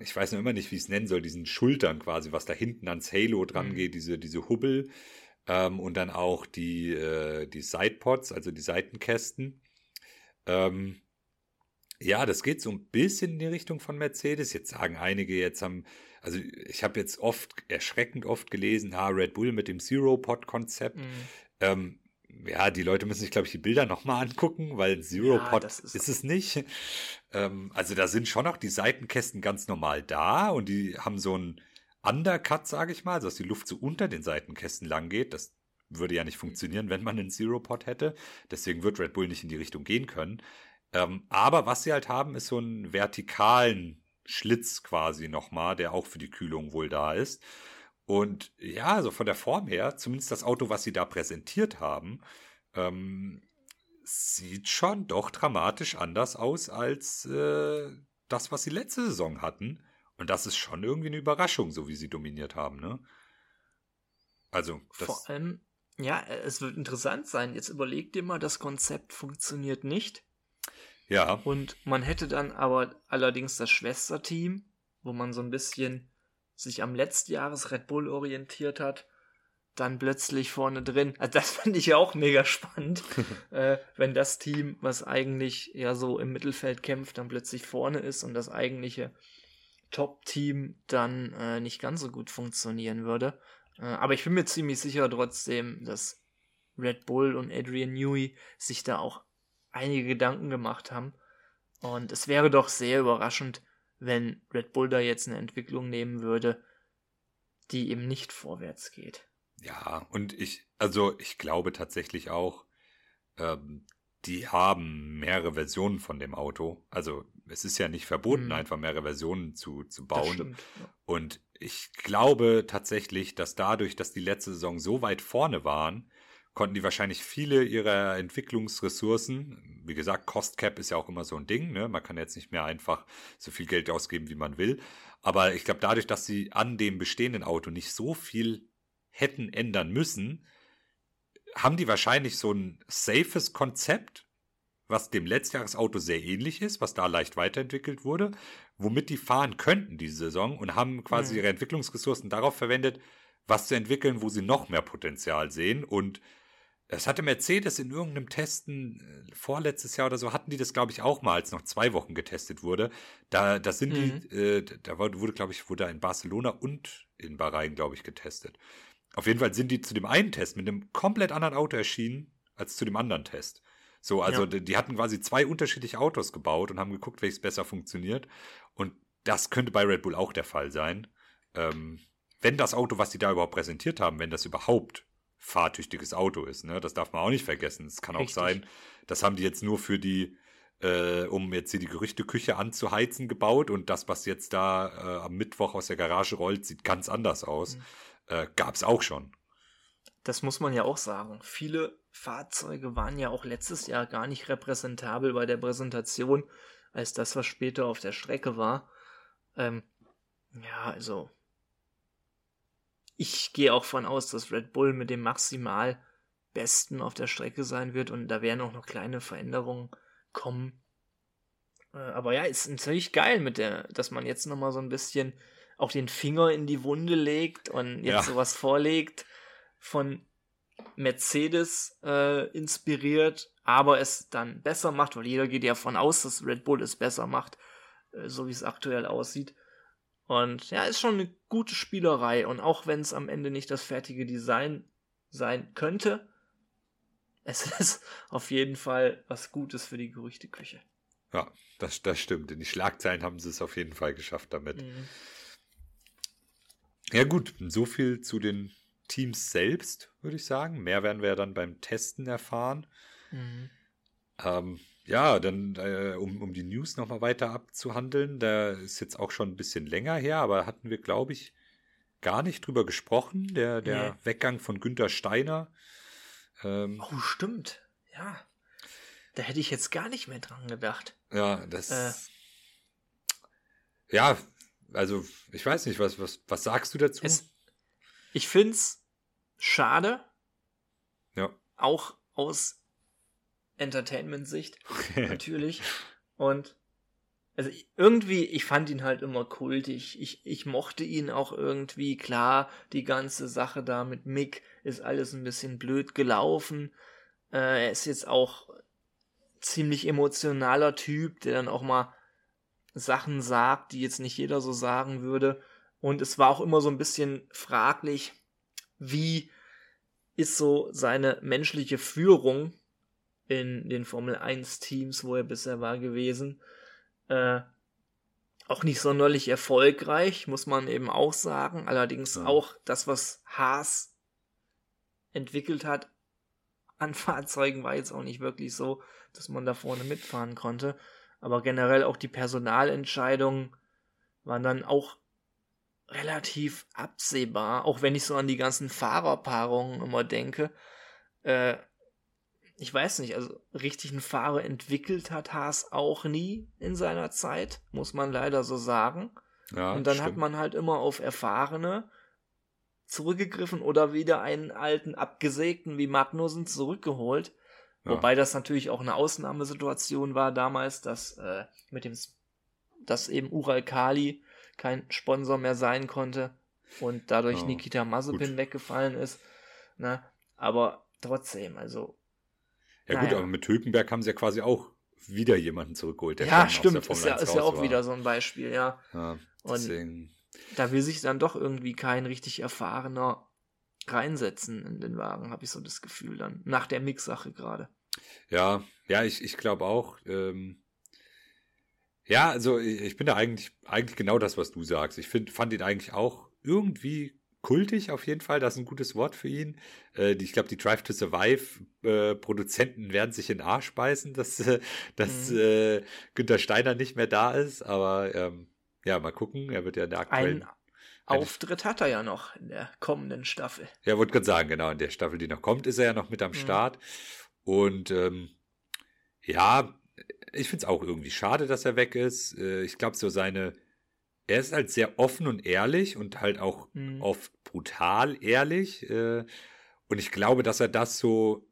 ich weiß noch immer nicht, wie ich es nennen soll, diesen Schultern quasi, was da hinten ans Halo dran Mhm. geht, diese, diese Hubbel ähm, und dann auch die, äh, die Sidepods, also die Seitenkästen. Ähm, ja, das geht so ein bisschen in die Richtung von Mercedes. Jetzt sagen einige, jetzt haben, also ich habe jetzt oft, erschreckend oft gelesen, ah, Red Bull mit dem Zero-Pod-Konzept. Mhm. Ähm, ja, die Leute müssen sich, glaube ich, die Bilder nochmal angucken, weil Zero-Pod das ist, ist- es nicht. Ähm, also da sind schon noch die Seitenkästen ganz normal da und die haben so einen Undercut, sage ich mal, also dass die Luft so unter den Seitenkästen lang geht. Das würde ja nicht funktionieren, wenn man einen Zero-Pod hätte. Deswegen wird Red Bull nicht in die Richtung gehen können. Ähm, aber was sie halt haben, ist so einen vertikalen Schlitz quasi nochmal, der auch für die Kühlung wohl da ist. Und ja, also von der Form her, zumindest das Auto, was sie da präsentiert haben, ähm, sieht schon doch dramatisch anders aus als äh, das, was sie letzte Saison hatten. Und das ist schon irgendwie eine Überraschung, so wie sie dominiert haben, ne? Also, Vor allem, ja, es wird interessant sein. Jetzt überleg dir mal, das Konzept funktioniert nicht. Ja, Und man hätte dann aber allerdings das Schwesterteam, wo man so ein bisschen sich am Letztjahres Red Bull orientiert hat, dann plötzlich vorne drin. Also das [laughs] fand ich ja auch mega spannend, [laughs] äh, wenn das Team, was eigentlich ja so im Mittelfeld kämpft, dann plötzlich vorne ist und das eigentliche Top-Team dann äh, nicht ganz so gut funktionieren würde. Äh, aber ich bin mir ziemlich sicher trotzdem, dass Red Bull und Adrian Newey sich da auch einige Gedanken gemacht haben. Und es wäre doch sehr überraschend, wenn Red Bull da jetzt eine Entwicklung nehmen würde, die eben nicht vorwärts geht. Ja, und ich, also ich glaube tatsächlich auch, ähm, die haben mehrere Versionen von dem Auto. Also es ist ja nicht verboten, Mhm. einfach mehrere Versionen zu, zu bauen. stimmt. Ja. Und ich glaube tatsächlich, dass dadurch, dass die letzte Saison so weit vorne waren, konnten die wahrscheinlich viele ihrer Entwicklungsressourcen, wie gesagt, Cost Cap ist ja auch immer so ein Ding, ne? man kann jetzt nicht mehr einfach so viel Geld ausgeben, wie man will. Aber ich glaube, dadurch, dass sie an dem bestehenden Auto nicht so viel hätten ändern müssen, haben die wahrscheinlich so ein safes Konzept, was dem Letztjahresauto sehr ähnlich ist, was da leicht weiterentwickelt wurde, womit die fahren könnten diese Saison und haben quasi Mhm. ihre Entwicklungsressourcen darauf verwendet, was zu entwickeln, wo sie noch mehr Potenzial sehen. Und es hatte Mercedes in irgendeinem Testen, äh, vorletztes Jahr oder so, hatten die das, glaube ich, auch mal, als noch zwei Wochen getestet wurde. Da, da sind Mhm. die, äh, da wurde, glaube ich, wurde in Barcelona und in Bahrain, glaube ich, getestet. Auf jeden Fall sind die zu dem einen Test mit einem komplett anderen Auto erschienen als zu dem anderen Test. So, also Ja. die, die hatten quasi zwei unterschiedliche Autos gebaut und haben geguckt, welches besser funktioniert. Und das könnte bei Red Bull auch der Fall sein. Ähm, wenn das Auto, was die da überhaupt präsentiert haben, wenn das überhaupt fahrtüchtiges Auto ist, ne, das darf man auch nicht vergessen. Es kann auch Richtig. sein, das haben die jetzt nur für die äh, um jetzt hier die Gerüchteküche anzuheizen, gebaut. Und das, was jetzt da äh, am Mittwoch aus der Garage rollt, sieht ganz anders aus. Mhm. Äh, Gab es auch schon. Das muss man ja auch sagen. Viele Fahrzeuge waren ja auch letztes Jahr gar nicht repräsentabel bei der Präsentation, als das, was später auf der Strecke war. Ähm, ja, also. Ich gehe auch von aus, dass Red Bull mit dem maximal Besten auf der Strecke sein wird und da werden auch noch kleine Veränderungen kommen. Äh, aber ja, ist natürlich geil mit der, dass man jetzt nochmal so ein bisschen auch den Finger in die Wunde legt und jetzt ja. sowas vorlegt von Mercedes äh, inspiriert, aber es dann besser macht, weil jeder geht ja davon aus, dass Red Bull es besser macht, äh, so wie es aktuell aussieht. Und ja, ist schon eine gute Spielerei. Und auch wenn es am Ende nicht das fertige Design sein könnte, es [laughs] ist auf jeden Fall was Gutes für die Gerüchteküche. Ja, das, das stimmt. In die Schlagzeilen haben sie es auf jeden Fall geschafft damit. Mhm. Ja, gut, so viel zu den Teams selbst, würde ich sagen. Mehr werden wir ja dann beim Testen erfahren. Mhm. Ähm, ja, dann, äh, um, um die News nochmal weiter abzuhandeln, da ist jetzt auch schon ein bisschen länger her, aber hatten wir, glaube ich, gar nicht drüber gesprochen. Der, der nee. Weggang von Günter Steiner ähm, oh, stimmt. Ja. Da hätte ich jetzt gar nicht mehr dran gedacht. Ja, das. Äh. Ja, also ich weiß nicht, was, was, was sagst du dazu? Es, ich finde es schade. Ja. Auch aus Entertainment-Sicht natürlich. Und also irgendwie, ich fand ihn halt immer kultig. Ich, ich mochte ihn auch irgendwie. Klar, die ganze Sache da mit Mick ist alles ein bisschen blöd gelaufen. Äh, er ist jetzt auch ziemlich emotionaler Typ, der dann auch mal Sachen sagt, die jetzt nicht jeder so sagen würde. Und es war auch immer so ein bisschen fraglich, wie ist so seine menschliche Führung in den Formel 1 Teams, wo er bisher war gewesen. Äh, auch nicht sonderlich erfolgreich, muss man eben auch sagen. Allerdings ja. auch das, was Haas entwickelt hat an [laughs] Fahrzeugen, war jetzt auch nicht wirklich so, dass man da vorne mitfahren konnte. Aber generell auch die Personalentscheidungen waren dann auch relativ absehbar, auch wenn ich so an die ganzen Fahrerpaarungen immer denke. Äh, ich weiß nicht, also richtigen Fahrer entwickelt hat Haas auch nie in seiner Zeit, muss man leider so sagen. Ja, Und dann stimmt. hat man halt immer auf erfahrene zurückgegriffen oder wieder einen alten Abgesägten wie Magnussen zurückgeholt. Ja. Wobei das natürlich auch eine Ausnahmesituation war damals, dass äh, mit dem, dass eben Ural Kali kein Sponsor mehr sein konnte und dadurch ja, Nikita Mazepin gut. weggefallen ist. Ne? Aber trotzdem, also. Ja naja. gut, aber mit Hülkenberg haben sie ja quasi auch wieder jemanden zurückgeholt. Der ja, stimmt, ist ja, ist ja auch war. wieder so ein Beispiel, ja. ja deswegen. Und da will sich dann doch irgendwie kein richtig erfahrener reinsetzen in den Wagen, habe ich so das Gefühl dann. Nach der Mix-Sache gerade. Ja, ja, ich, ich glaube auch. Ähm, ja, also ich bin da eigentlich, eigentlich genau das, was du sagst. Ich find, fand ihn eigentlich auch irgendwie kultig auf jeden Fall. Das ist ein gutes Wort für ihn. Äh, ich glaube, die Drive to Survive äh, Produzenten werden sich in den Arsch beißen, dass, äh, dass mhm. äh, Günther Steiner nicht mehr da ist. Aber ähm, ja, mal gucken. Er wird ja in der aktuellen. Ein Auftritt hat er ja noch in der kommenden Staffel. Ja, wollte gerade sagen, genau. In der Staffel, die noch kommt, ist er ja noch mit am mhm. Start. Und ähm, ja, ich finde es auch irgendwie schade, dass er weg ist. Äh, ich glaube, so seine. Er ist halt sehr offen und ehrlich und halt auch mhm. oft brutal ehrlich. Äh, und ich glaube, dass er das so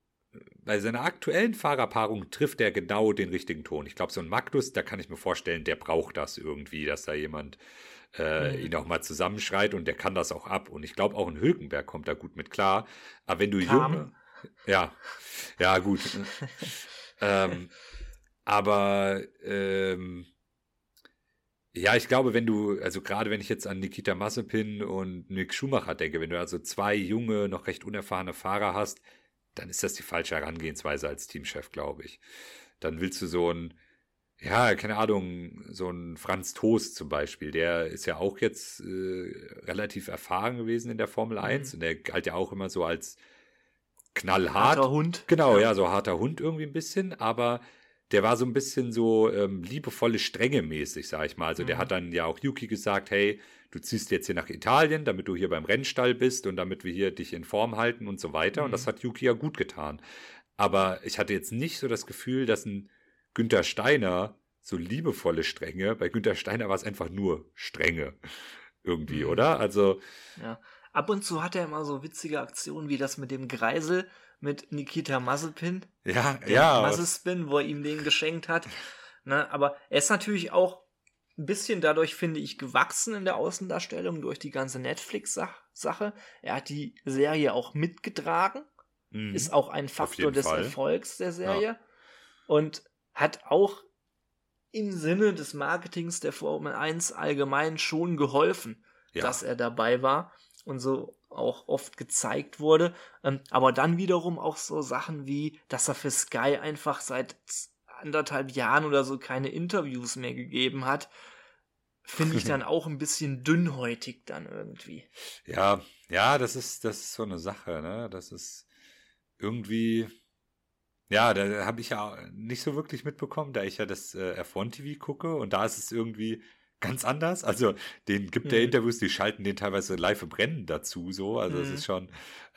bei seiner aktuellen Fahrerpaarung trifft er genau den richtigen Ton. Ich glaube, so ein Magnus, da kann ich mir vorstellen, der braucht das irgendwie, dass da jemand äh, mhm. ihn auch mal zusammenschreit und der kann das auch ab. Und ich glaube, auch ein Hülkenberg kommt da gut mit klar. Aber wenn du junge. Ja, ja, gut. [laughs] ähm, aber ähm, ja, ich glaube, wenn du, also gerade wenn ich jetzt an Nikita Massepin und Nick Schumacher denke, wenn du also zwei junge, noch recht unerfahrene Fahrer hast, dann ist das die falsche Herangehensweise als Teamchef, glaube ich. Dann willst du so ein, ja, keine Ahnung, so ein Franz Toast zum Beispiel, der ist ja auch jetzt äh, relativ erfahren gewesen in der Formel 1 mhm. und der galt ja auch immer so als knallhart. Harter Hund. Genau, ja. ja, so harter Hund irgendwie ein bisschen, aber der war so ein bisschen so ähm, liebevolle Strenge mäßig, sag ich mal. Also der Mhm. hat dann ja auch Yuki gesagt, hey, du ziehst jetzt hier nach Italien, damit du hier beim Rennstall bist und damit wir hier dich in Form halten und so weiter. Und Mhm. das hat Yuki ja gut getan. Aber ich hatte jetzt nicht so das Gefühl, dass ein Günther Steiner so liebevolle Strenge, bei Günther Steiner war es einfach nur Strenge irgendwie, Mhm. oder? Also, Ja. Ab und zu hat er immer so witzige Aktionen wie das mit dem Greisel mit Nikita Mazepin. ja, ja. Mazespin, wo er ihm den geschenkt hat. Ne, aber er ist natürlich auch ein bisschen dadurch, finde ich, gewachsen in der Außendarstellung durch die ganze Netflix-Sache. Er hat die Serie auch mitgetragen, mhm. ist auch ein Faktor des Fall. Erfolgs der Serie und hat auch im Sinne des Marketings der Formel 1 allgemein schon geholfen, ja. dass er dabei war und so auch oft gezeigt wurde. Ähm, aber dann wiederum auch so Sachen wie, dass er für Sky einfach seit anderthalb Jahren oder so keine Interviews mehr gegeben hat, finde ich dann auch ein bisschen dünnhäutig dann irgendwie. Ja, ja, das ist, das ist so eine Sache, ne? Das ist irgendwie, ja, da habe ich ja nicht so wirklich mitbekommen, da ich ja das äh, F1 TV gucke und da ist es irgendwie ganz anders. Also, den gibt der Mhm. Interviews, die schalten den teilweise live im Rennen dazu, so. Also, es Mhm. ist schon,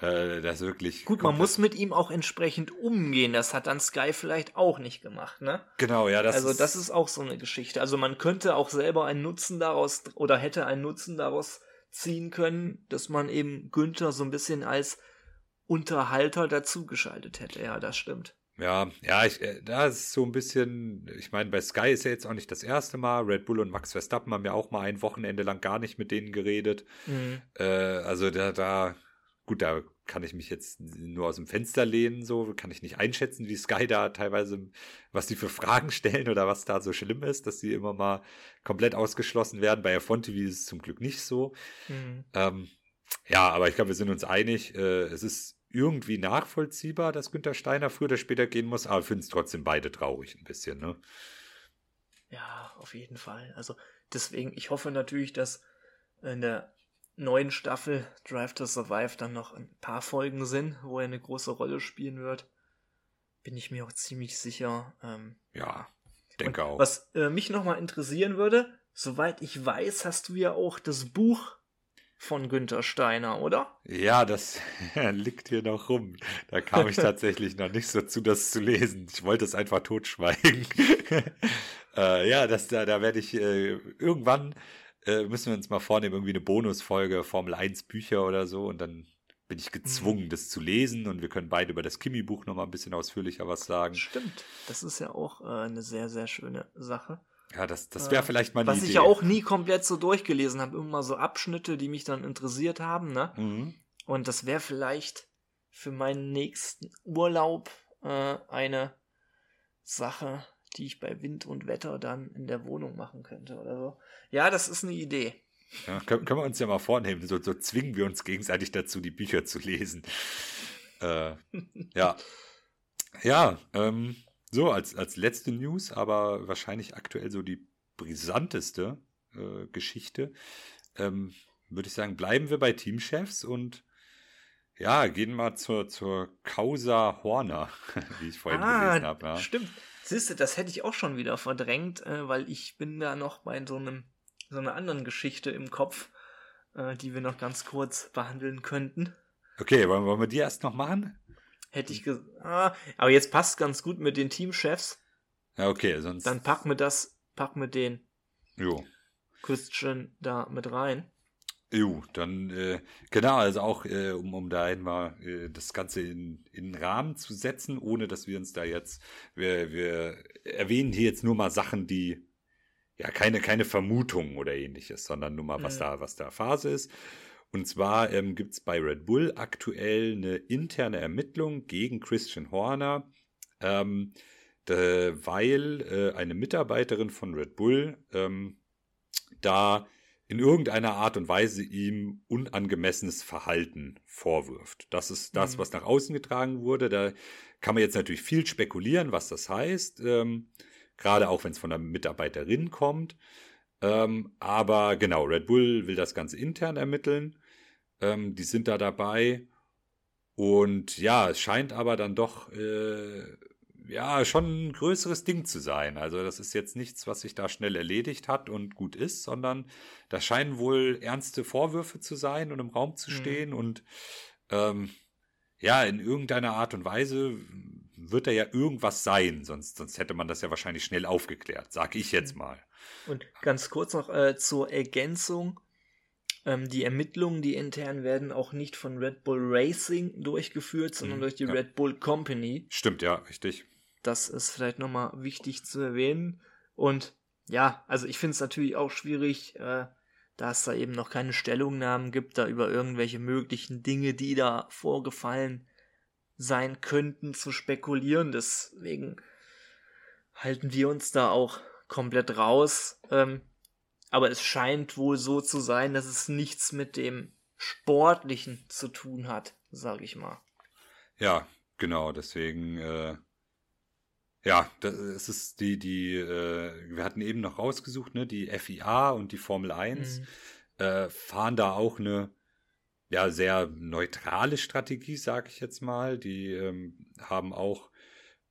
äh, das ist wirklich. Gut, man muss mit ihm auch entsprechend umgehen. Das hat dann Sky vielleicht auch nicht gemacht, ne? Genau, ja, das also ist. das ist auch so eine Geschichte. Also man könnte auch selber einen Nutzen daraus oder hätte einen Nutzen daraus ziehen können, dass man eben Günther so ein bisschen als Unterhalter dazugeschaltet hätte. Ja, das stimmt. Ja, ja, ich, äh, da ist so ein bisschen, ich meine, bei Sky ist ja jetzt auch nicht das erste Mal. Red Bull und Max Verstappen haben ja auch mal ein Wochenende lang gar nicht mit denen geredet. Mhm. Äh, also da, da, gut, da kann ich mich jetzt nur aus dem Fenster lehnen, so kann ich nicht einschätzen, wie Sky da teilweise, was die für Fragen [laughs] stellen oder was da so schlimm ist, dass die immer mal komplett ausgeschlossen werden. Bei F1 TV ist es zum Glück nicht so. Mhm. Ähm, ja, aber ich glaube, wir sind uns einig, äh, es ist irgendwie nachvollziehbar, dass Günther Steiner früher oder später gehen muss, aber finden es trotzdem beide traurig ein bisschen, ne? Ja, auf jeden Fall. Also deswegen, ich hoffe natürlich, dass in der neuen Staffel Drive to Survive dann noch ein paar Folgen sind, wo er eine große Rolle spielen wird. Bin ich mir auch ziemlich sicher. Ähm, Ja, denke auch. Was äh, mich nochmal interessieren würde, soweit ich weiß, hast du ja auch das Buch von Günther Steiner, oder? Ja, das [laughs] liegt hier noch rum. Da kam ich tatsächlich noch nicht so zu, das zu lesen. Ich wollte es einfach totschweigen. [laughs] äh, ja, das, da, da werde ich äh, irgendwann äh, müssen wir uns mal vornehmen, irgendwie eine Bonusfolge Formel 1 Bücher oder so und dann bin ich gezwungen, das zu lesen und wir können beide über das Kimi-Buch nochmal ein bisschen ausführlicher was sagen. Stimmt. Das ist ja auch äh, eine sehr, sehr schöne Sache. Ja, das, das wäre Äh, vielleicht mal eine Was Idee. ich ja auch nie komplett so durchgelesen habe. Immer so Abschnitte, die mich dann interessiert haben, ne? Mhm. Und das wäre vielleicht für meinen nächsten Urlaub äh, eine Sache, die ich bei Wind und Wetter dann in der Wohnung machen könnte oder so. Ja, das ist eine Idee. Ja, können, können wir uns ja mal vornehmen, so, so zwingen wir uns gegenseitig dazu, die Bücher zu lesen. Äh, ja. [laughs] Ja, ähm, so als, als letzte News, aber wahrscheinlich aktuell so die brisanteste äh, Geschichte, ähm, würde ich sagen, bleiben wir bei Teamchefs und ja, gehen mal zur, zur Causa Horner, [laughs] wie ich vorhin gelesen habe. Ja. Ah, Stimmt. Siehst du, das hätte ich auch schon wieder verdrängt, äh, weil ich bin da noch bei so einem so einer anderen Geschichte im Kopf, äh, die wir noch ganz kurz behandeln könnten. Okay, wollen, wollen wir die erst noch machen? Hätte ich gesagt, ah, aber jetzt passt ganz gut mit den Teamchefs. Ja, okay, sonst. Dann packen wir das, packen wir den jo. Christian da mit rein. Jo, dann äh, genau, also auch äh, um, um da einmal äh, das Ganze in, in den Rahmen zu setzen, ohne dass wir uns da jetzt, wir, wir erwähnen hier jetzt nur mal Sachen, die ja keine, keine Vermutungen oder ähnliches, sondern nur mal, was Mhm. da, was da Phase ist. Und zwar ähm, gibt es bei Red Bull aktuell eine interne Ermittlung gegen Christian Horner, ähm, da, weil äh, eine Mitarbeiterin von Red Bull ähm, da in irgendeiner Art und Weise ihm unangemessenes Verhalten vorwirft. Das ist das, Mhm. was nach außen getragen wurde. Da kann man jetzt natürlich viel spekulieren, was das heißt, ähm, gerade auch wenn es von einer Mitarbeiterin kommt. Ähm, aber genau, Red Bull will das Ganze intern ermitteln. Ähm, die sind da dabei. Und ja, es scheint aber dann doch, äh, ja schon ein größeres Ding zu sein. Also das ist jetzt nichts, was sich da schnell erledigt hat und gut ist, sondern da scheinen wohl ernste Vorwürfe zu sein und im Raum zu stehen mhm. und ähm, ja, in irgendeiner Art und Weise wird da ja irgendwas sein, sonst, sonst hätte man das ja wahrscheinlich schnell aufgeklärt, sag ich jetzt mal. Und ganz kurz noch äh, zur Ergänzung. Ähm, die Ermittlungen, die intern werden auch nicht von Red Bull Racing durchgeführt, sondern mhm, durch die ja. Red Bull Company. Stimmt, ja, richtig. Das ist vielleicht nochmal wichtig zu erwähnen. Und ja, also ich finde es natürlich auch schwierig, äh, da es da eben noch keine Stellungnahmen gibt, da über irgendwelche möglichen Dinge, die da vorgefallen sein könnten, zu spekulieren. Deswegen halten wir uns da auch komplett raus. Ähm, aber es scheint wohl so zu sein, dass es nichts mit dem Sportlichen zu tun hat, sage ich mal. Ja, genau, deswegen, äh, ja, das, es ist die, die, äh, wir hatten eben noch rausgesucht, ne, die FIA und die Formel 1 mhm. äh, fahren da auch eine ja, sehr neutrale Strategie, sage ich jetzt mal. Die ähm, haben auch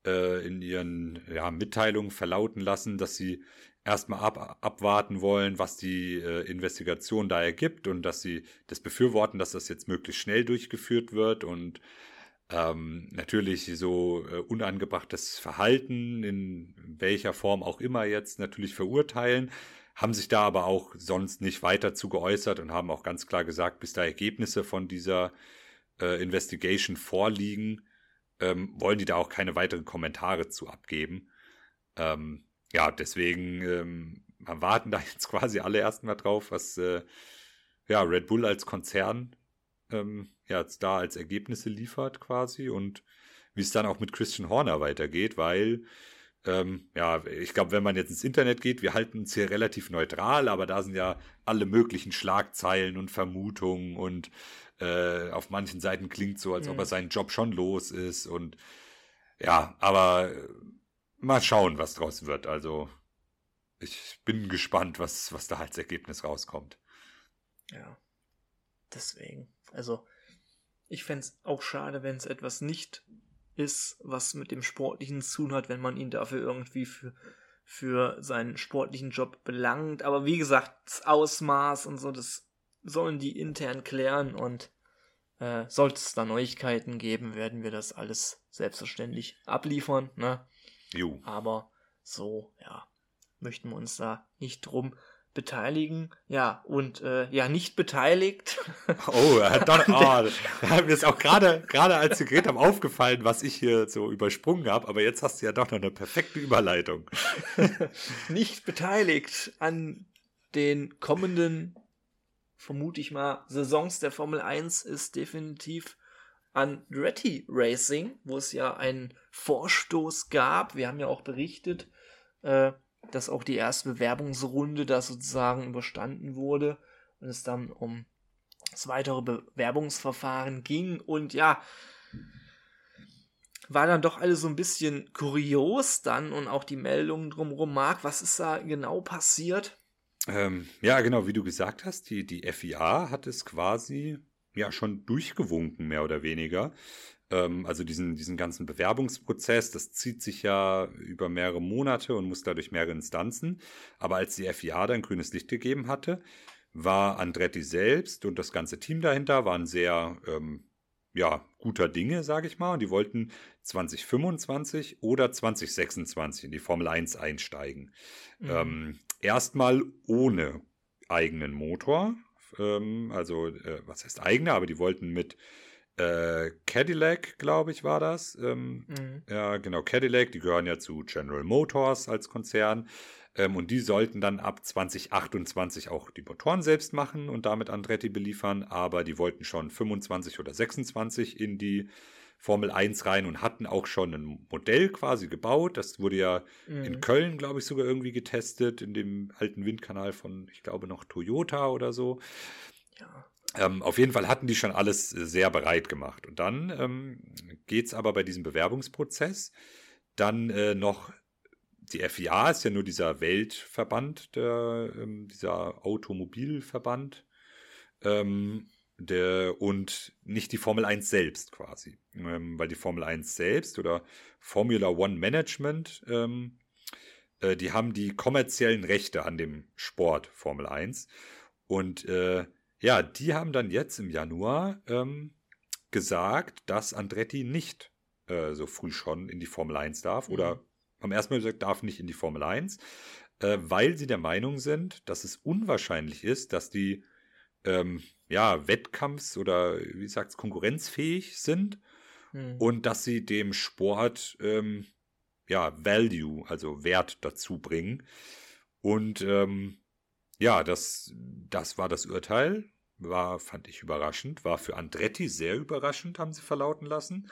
äh, in ihren ja, Mitteilungen verlauten lassen, dass sie erstmal ab, abwarten wollen, was die äh, Investigation da ergibt und dass sie das befürworten, dass das jetzt möglichst schnell durchgeführt wird und ähm, natürlich so äh, unangebrachtes Verhalten in welcher Form auch immer jetzt natürlich verurteilen, haben sich da aber auch sonst nicht weiter zu geäußert und haben auch ganz klar gesagt, bis da Ergebnisse von dieser äh, Investigation vorliegen, ähm, wollen die da auch keine weiteren Kommentare zu abgeben. Ähm, ja, deswegen ähm, warten da [laughs] jetzt quasi alle erstmal drauf, was äh, ja, Red Bull als Konzern ähm, ja, jetzt da als Ergebnisse liefert quasi und wie es dann auch mit Christian Horner weitergeht, weil ähm, ja, ich glaube, wenn man jetzt ins Internet geht, wir halten uns hier relativ neutral, aber da sind ja alle möglichen Schlagzeilen und Vermutungen und äh, auf manchen Seiten klingt so, als mhm. ob er seinen Job schon los ist und ja, aber mal schauen, was draus wird. Also ich bin gespannt, was, was da als Ergebnis rauskommt. Ja, deswegen. Also ich fände es auch schade, wenn es etwas nicht ist, was mit dem Sportlichen zu tun hat, wenn man ihn dafür irgendwie für, für seinen sportlichen Job belangt. Aber wie gesagt, das Ausmaß und so, das sollen die intern klären und äh, sollte es da Neuigkeiten geben, werden wir das alles selbstverständlich abliefern. Ne? Jo. Aber so, ja, möchten wir uns da nicht drum beteiligen, ja, und äh, ja, nicht beteiligt. [laughs] Oh, er [laughs] hat doch, oh, mir ist auch gerade, gerade als Sie geredet haben, aufgefallen, was ich hier so übersprungen habe, aber jetzt hast du ja doch noch eine perfekte Überleitung. [laughs] nicht beteiligt an den kommenden, vermute ich mal, Saisons der Formel 1 ist definitiv Andretti Racing, wo es ja einen Vorstoß gab. Wir haben ja auch berichtet, äh, dass auch die erste Bewerbungsrunde da sozusagen überstanden wurde und es dann um das weitere Bewerbungsverfahren ging und ja, war dann doch alles so ein bisschen kurios dann und auch die Meldungen drumherum. Marc, was ist da genau passiert? Ähm, ja, genau, wie du gesagt hast, die, die FIA hat es quasi ja schon durchgewunken, mehr oder weniger. Ähm, also diesen, diesen ganzen Bewerbungsprozess, das zieht sich ja über mehrere Monate und muss dadurch mehrere Instanzen. Aber als die FIA dann grünes Licht gegeben hatte, war Andretti selbst und das ganze Team dahinter waren sehr ähm, ja, guter Dinge, sage ich mal. Und die wollten 2025 oder 2026 in die Formel 1 einsteigen. Mhm. Ähm, erstmal ohne eigenen Motor. Ähm, also, äh, was heißt eigener, aber die wollten mit äh, Cadillac, glaube ich, war das. Ähm, mhm. Ja, genau, Cadillac, die gehören ja zu General Motors als Konzern. Ähm, und die sollten dann ab 2028 auch die Motoren selbst machen und damit Andretti beliefern. Aber die wollten schon 25 oder 26 in die Formel 1 rein und hatten auch schon ein Modell quasi gebaut. Das wurde ja mhm. in Köln, glaube ich, sogar irgendwie getestet, in dem alten Windkanal von, ich glaube, noch Toyota oder so. Ja. Ähm, auf jeden Fall hatten die schon alles sehr bereit gemacht. Und dann ähm, geht es aber bei diesem Bewerbungsprozess dann äh, noch, die FIA ist ja nur dieser Weltverband, der, ähm, dieser Automobilverband. Ähm, der, und nicht die Formel 1 selbst quasi. Ähm, weil die Formel 1 selbst oder Formula One Management, ähm, äh, die haben die kommerziellen Rechte an dem Sport Formel 1. Und äh, ja, die haben dann jetzt im Januar ähm, gesagt, dass Andretti nicht äh, so früh schon in die Formel 1 darf mhm. oder haben erstmal gesagt, darf nicht in die Formel 1, äh, weil sie der Meinung sind, dass es unwahrscheinlich ist, dass die ähm, ja, Wettkampfs- oder wie sagt's, konkurrenzfähig sind mhm. und dass sie dem Sport ähm, ja, Value, also Wert dazu bringen. Und ähm, ja, das, das war das Urteil. War, fand ich überraschend. War für Andretti sehr überraschend, haben sie verlauten lassen.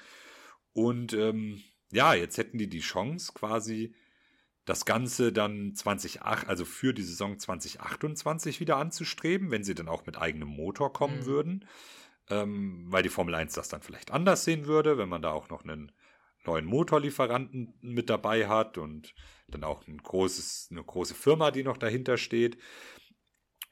Und ähm, ja, jetzt hätten die die Chance, quasi das Ganze dann 2008, also für die Saison 2028 wieder anzustreben, wenn sie dann auch mit eigenem Motor kommen mhm. würden. Ähm, weil die Formel 1 das dann vielleicht anders sehen würde, wenn man da auch noch einen neuen Motorlieferanten mit dabei hat und dann auch ein großes, eine große Firma, die noch dahinter steht.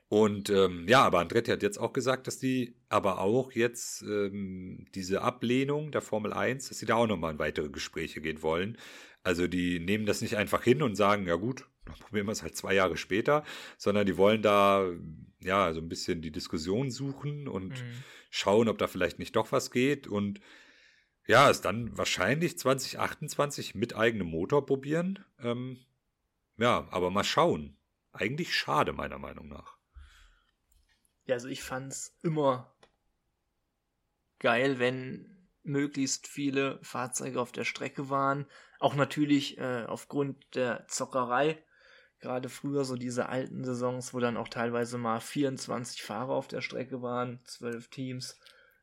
Und ähm, ja, aber Andretti hat jetzt auch gesagt, dass die aber auch jetzt ähm, diese Ablehnung der Formel 1, dass sie da auch nochmal in weitere Gespräche gehen wollen. Also die nehmen das nicht einfach hin und sagen, ja gut, dann probieren wir es halt zwei Jahre später, sondern die wollen da ja so ein bisschen die Diskussion suchen und mhm. schauen, ob da vielleicht nicht doch was geht. Und ja, es dann wahrscheinlich 2028 mit eigenem Motor probieren. Ähm, ja, aber mal schauen. Eigentlich schade, meiner Meinung nach. Ja, also ich fand's immer geil, wenn möglichst viele Fahrzeuge auf der Strecke waren. Auch natürlich äh, aufgrund der Zockerei. Gerade früher so diese alten Saisons, wo dann auch teilweise mal 24 Fahrer auf der Strecke waren, 12 Teams.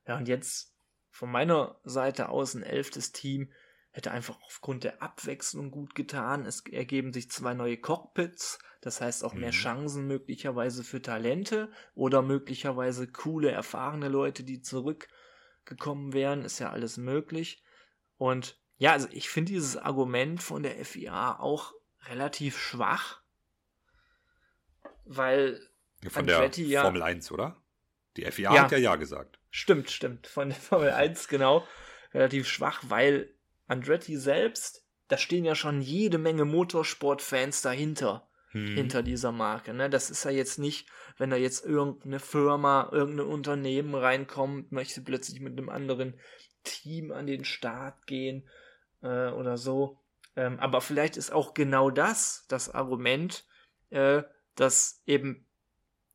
Ja, und jetzt von meiner Seite aus ein elftes Team hätte einfach aufgrund der Abwechslung gut getan. Es ergeben sich zwei neue Cockpits, das heißt auch mehr mhm. Chancen möglicherweise für Talente oder möglicherweise coole, erfahrene Leute, die zurückgekommen wären. Ist ja alles möglich. Und ja, also ich finde dieses Argument von der FIA auch relativ schwach, weil von Andretti der Formel ja, 1, oder? Die FIA ja, hat ja Ja gesagt. Stimmt, stimmt. Von der Formel 1, genau. Relativ schwach, weil Andretti selbst, da stehen ja schon jede Menge Motorsportfans dahinter. Hm. Hinter dieser Marke. Ne? Das ist ja jetzt nicht, wenn da jetzt irgendeine Firma, irgendein Unternehmen reinkommt, möchte plötzlich mit einem anderen Team an den Start gehen äh, oder so. Ähm, aber vielleicht ist auch genau das das Argument, äh, dass eben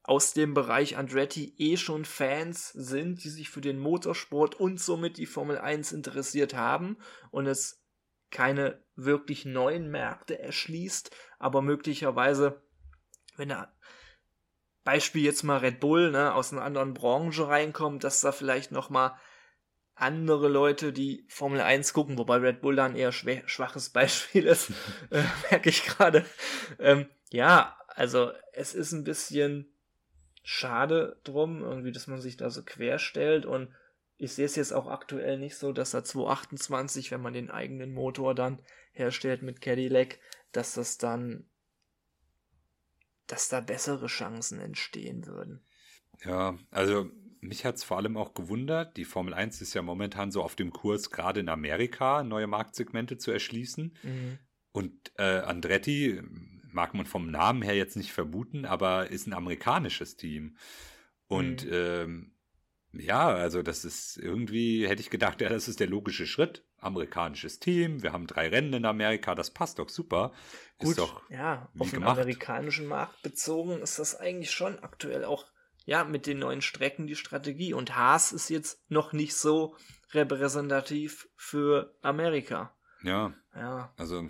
aus dem Bereich Andretti eh schon Fans sind, die sich für den Motorsport und somit die Formel 1 interessiert haben und es keine wirklich neuen Märkte erschließt, aber möglicherweise, wenn er Beispiel jetzt mal Red Bull, ne, aus einer anderen Branche reinkommt, dass da vielleicht noch mal andere Leute, die Formel 1 gucken, wobei Red Bull da ein eher schwaches [laughs] Beispiel ist, äh, merke ich gerade. Ähm, ja, also es ist ein bisschen schade drum, irgendwie, dass man sich da so querstellt und ich sehe es jetzt auch aktuell nicht so, dass da 228, wenn man den eigenen Motor dann herstellt mit Cadillac, dass das dann, dass da bessere Chancen entstehen würden. Ja, also mich hat es vor allem auch gewundert. Die Formel 1 ist ja momentan so auf dem Kurs, gerade in Amerika neue Marktsegmente zu erschließen. Mhm. Und äh, Andretti mag man vom Namen her jetzt nicht vermuten, aber ist ein amerikanisches Team. Und mhm. ähm, ja, also das ist irgendwie, hätte ich gedacht, ja, das ist der logische Schritt. Amerikanisches Team, wir haben drei Rennen in Amerika, das passt doch super. Gut, ist doch ja, auf den amerikanischen Markt bezogen ist das eigentlich schon aktuell auch, ja, mit den neuen Strecken die Strategie. Und Haas ist jetzt noch nicht so repräsentativ für Amerika. Ja. Ja. Also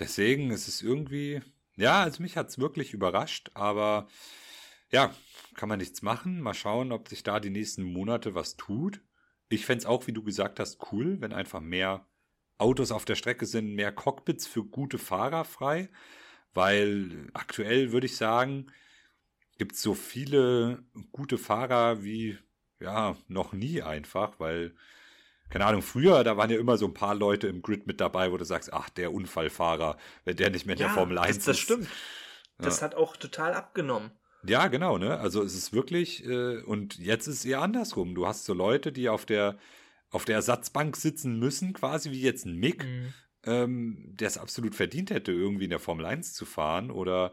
Deswegen ist es irgendwie, ja, also mich hat es wirklich überrascht, aber ja, kann man nichts machen. Mal schauen, ob sich da die nächsten Monate was tut. Ich fände es auch, wie du gesagt hast, cool, wenn einfach mehr Autos auf der Strecke sind, mehr Cockpits für gute Fahrer frei, weil aktuell würde ich sagen, gibt es so viele gute Fahrer wie ja noch nie einfach, weil keine Ahnung, früher, da waren ja immer so ein paar Leute im Grid mit dabei, wo du sagst, ach, der Unfallfahrer, wenn der nicht mehr in ja, der Formel 1 das, das stimmt. Das hat auch total abgenommen. Ja, genau, ne? Also es ist wirklich, äh, und jetzt ist es eher andersrum. Du hast so Leute, die auf der, auf der Ersatzbank sitzen müssen, quasi wie jetzt ein Mick, Mhm. ähm, der es absolut verdient hätte, irgendwie in der Formel 1 zu fahren oder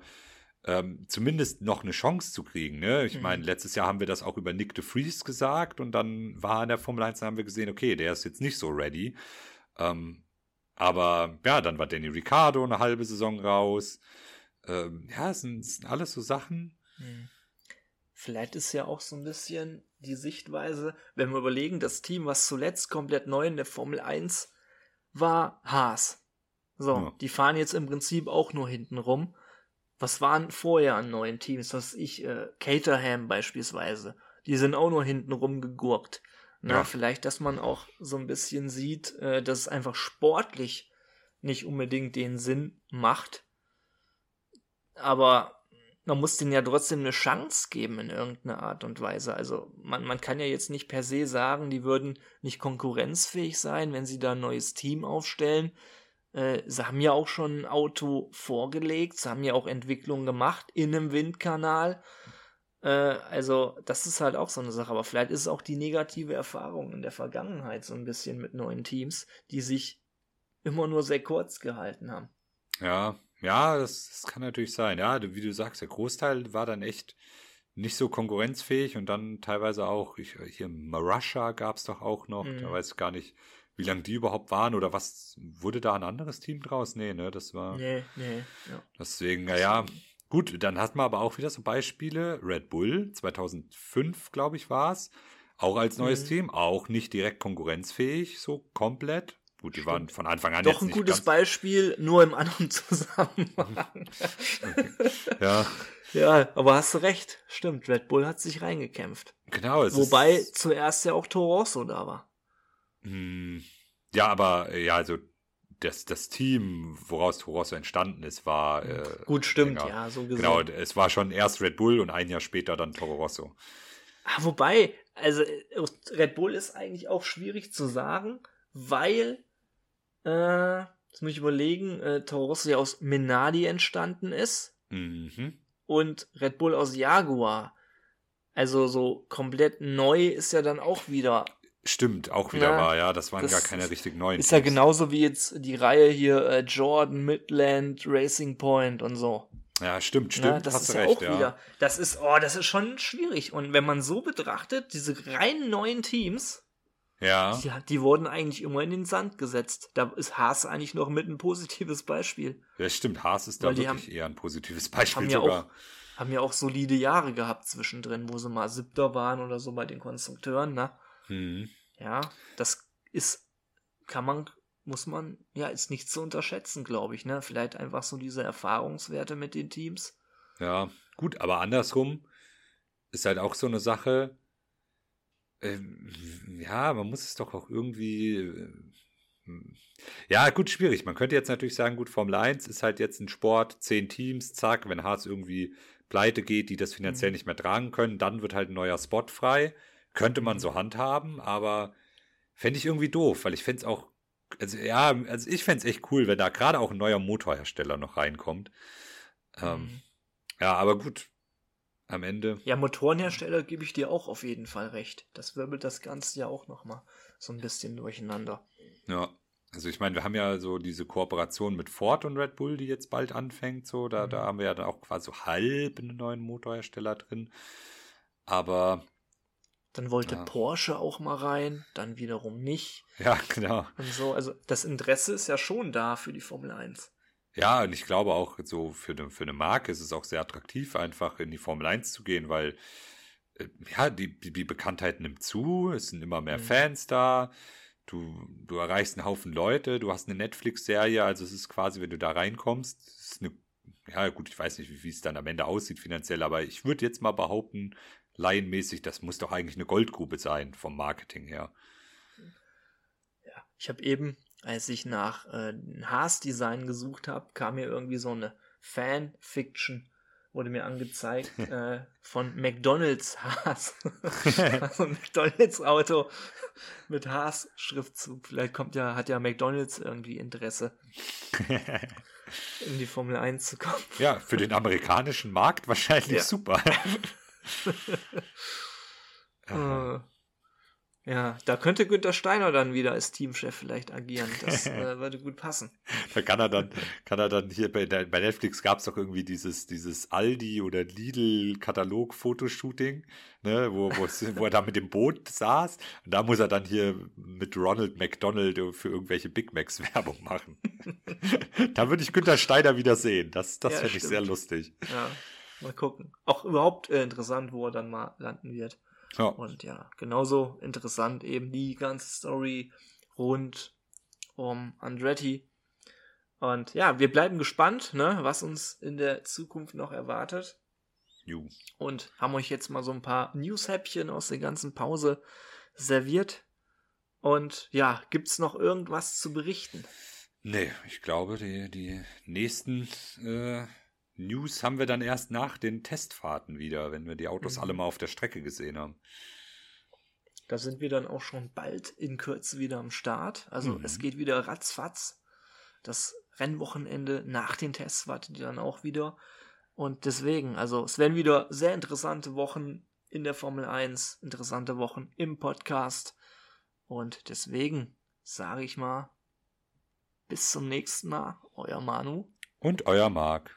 ähm, zumindest noch eine Chance zu kriegen. Ne? Ich Mhm. meine, letztes Jahr haben wir das auch über Nick de Vries gesagt und dann war in der Formel 1, dann haben wir gesehen, okay, der ist jetzt nicht so ready. Ähm, aber ja, dann war Danny Ricciardo eine halbe Saison raus. Ähm, ja, es sind, sind alles so Sachen. Hm. Vielleicht ist ja auch so ein bisschen die Sichtweise, wenn wir überlegen, das Team, was zuletzt komplett neu in der Formel 1 war, Haas. So, Ja. die fahren jetzt im Prinzip auch nur hinten rum. Was waren vorher an neuen Teams? Was ich, äh, Caterham beispielsweise. Die sind auch nur hinten rumgegurkt. Na, Ja. vielleicht, dass man auch so ein bisschen sieht, äh, dass es einfach sportlich nicht unbedingt den Sinn macht. Aber man muss denen ja trotzdem eine Chance geben in irgendeiner Art und Weise. Also man, man kann ja jetzt nicht per se sagen, die würden nicht konkurrenzfähig sein, wenn sie da ein neues Team aufstellen. Äh, sie haben ja auch schon ein Auto vorgelegt, sie haben ja auch Entwicklungen gemacht in einem Windkanal. Äh, also das ist halt auch so eine Sache. Aber vielleicht ist es auch die negative Erfahrung in der Vergangenheit so ein bisschen mit neuen Teams, die sich immer nur sehr kurz gehalten haben. Ja, ja, das, das kann natürlich sein. Ja, wie du sagst, der Großteil war dann echt nicht so konkurrenzfähig und dann teilweise auch, ich, hier Marusha gab es doch auch noch, Mhm. da weiß ich gar nicht, wie lange die überhaupt waren oder was, wurde da ein anderes Team draus? Nee, ne, das war, Nee, nee, ja. deswegen, naja, gut, dann hat man aber auch wieder so Beispiele, Red Bull, 2005, glaube ich, war es, auch als neues Mhm. Team, auch nicht direkt konkurrenzfähig, so komplett. Gut, die waren von Anfang an Doch ein gutes Beispiel, nur im anderen [laughs] Zusammenhang. Ja, ja, aber hast du recht. Stimmt, Red Bull hat sich reingekämpft. genau. Es Wobei zuerst ja auch Toro Rosso da war. Hm, Ja, aber äh, ja, also das, das Team, woraus Torosso entstanden ist, war. Äh, Gut, stimmt, länger. ja, so gesehen. Genau, es war schon erst Red Bull und ein Jahr später dann Toro Rosso. Ah, wobei, also äh, Red Bull ist eigentlich auch schwierig zu sagen, weil, äh, jetzt muss ich überlegen, äh, Toro Rosso ja aus Minardi entstanden ist Mhm. und Red Bull aus Jaguar. Also so komplett neu ist ja dann auch wieder Stimmt, auch wieder Ja, war, ja, das waren das gar keine richtig neuen. Ist ja Teams. genauso wie jetzt die Reihe hier äh, Jordan, Midland, Racing Point und so. Ja, stimmt, Ne? stimmt, Das hast ist du ja recht, auch ja. wieder. Das ist, oh, das ist schon schwierig. Und wenn man so betrachtet, diese rein neuen Teams, Ja, die, die wurden eigentlich immer in den Sand gesetzt. Da ist Haas eigentlich noch mit ein positives Beispiel. ja, stimmt, Haas ist da wirklich eher ein positives Beispiel Haben ja sogar. auch, haben ja auch solide Jahre gehabt zwischendrin, wo sie mal Siebter waren oder so bei den Konstrukteuren, ne? Mhm. Ja, das ist, kann man, muss man, ja, ist nicht zu unterschätzen, glaube ich, ne? Vielleicht einfach so diese Erfahrungswerte mit den Teams. Ja, gut, aber andersrum ist halt auch so eine Sache. Ähm, ja, man muss es doch auch irgendwie. äh, Ja, gut, schwierig. Man könnte jetzt natürlich sagen, gut, Formel 1 ist halt jetzt ein Sport, zehn Teams, zack, wenn Haas irgendwie pleite geht, die das finanziell Mhm. nicht mehr tragen können, dann wird halt ein neuer Spot frei. Könnte man so handhaben, aber fände ich irgendwie doof, weil ich fände es auch, also ja, also ich fände es echt cool, wenn da gerade auch ein neuer Motorhersteller noch reinkommt. Ähm, Mhm. ja, aber gut. Am Ende. Ja, Motorenhersteller gebe ich dir auch auf jeden Fall recht. Das wirbelt das Ganze ja auch nochmal so ein bisschen durcheinander. Ja. Also ich meine, wir haben ja so diese Kooperation mit Ford und Red Bull, die jetzt bald anfängt. So, da, Mhm. da haben wir ja dann auch quasi halb einen neuen Motorhersteller drin. Aber Dann wollte Ja. Porsche auch mal rein, dann wiederum nicht ja, [laughs] genau. und so. Also das Interesse ist ja schon da für die Formel 1. Ja, und ich glaube auch so für eine, für eine Marke ist es auch sehr attraktiv, einfach in die Formel 1 zu gehen, weil äh, ja, die, die Bekanntheit nimmt zu, es sind immer mehr Mhm. Fans da, du, du erreichst einen Haufen Leute, du hast eine Netflix-Serie, also es ist quasi, wenn du da reinkommst, ist eine, ja gut, ich weiß nicht, wie, wie es dann am Ende aussieht finanziell, aber ich würde jetzt mal behaupten, laienmäßig, das muss doch eigentlich eine Goldgrube sein vom Marketing her. Ja, ich habe eben, als ich nach äh, Haas-Design gesucht habe, kam mir irgendwie so eine Fanfiction wurde mir angezeigt [laughs] äh, von McDonalds Haas. [laughs] [laughs] also ein McDonalds Auto mit Haas Schriftzug. Vielleicht kommt ja, hat ja McDonalds irgendwie Interesse, in die Formel 1 zu kommen. Ja, für den amerikanischen Markt wahrscheinlich Ja. super. [laughs] Äh, ja, da könnte Günther Steiner dann wieder als Teamchef vielleicht agieren. Das [laughs] äh, würde gut passen. Da kann er dann, kann er dann hier bei, bei Netflix gab es doch irgendwie dieses, dieses Aldi oder Lidl-Katalog-Fotoshooting, ne, wo, wo, er da mit dem Boot saß. Und da muss er dann hier mit Ronald McDonald für irgendwelche Big Macs [laughs] Werbung machen. da würde ich Günther Steiner wieder sehen. Das, das Ja, fände ich sehr lustig. Ja, mal gucken. Auch überhaupt äh, interessant, wo er dann mal landen wird. Ja. Und ja, genauso interessant eben die ganze Story rund um Andretti. Und ja, wir bleiben gespannt, ne, was uns in der Zukunft noch erwartet. Ju. Und haben euch jetzt mal so ein paar News-Häppchen aus der ganzen Pause serviert. Und ja, gibt's noch irgendwas zu berichten? Nee, ich glaube, die, die nächsten äh, News haben wir dann erst nach den Testfahrten wieder, wenn wir die Autos Mhm. alle mal auf der Strecke gesehen haben. Da sind wir dann auch schon bald in Kürze wieder am Start. Also Mhm. es geht wieder ratzfatz. Das Rennwochenende nach den Tests wartet ihr dann auch wieder. Und deswegen, also es werden wieder sehr interessante Wochen in der Formel 1, interessante Wochen im Podcast. Und deswegen sage ich mal, bis zum nächsten Mal, euer Manu. Und euer Marc.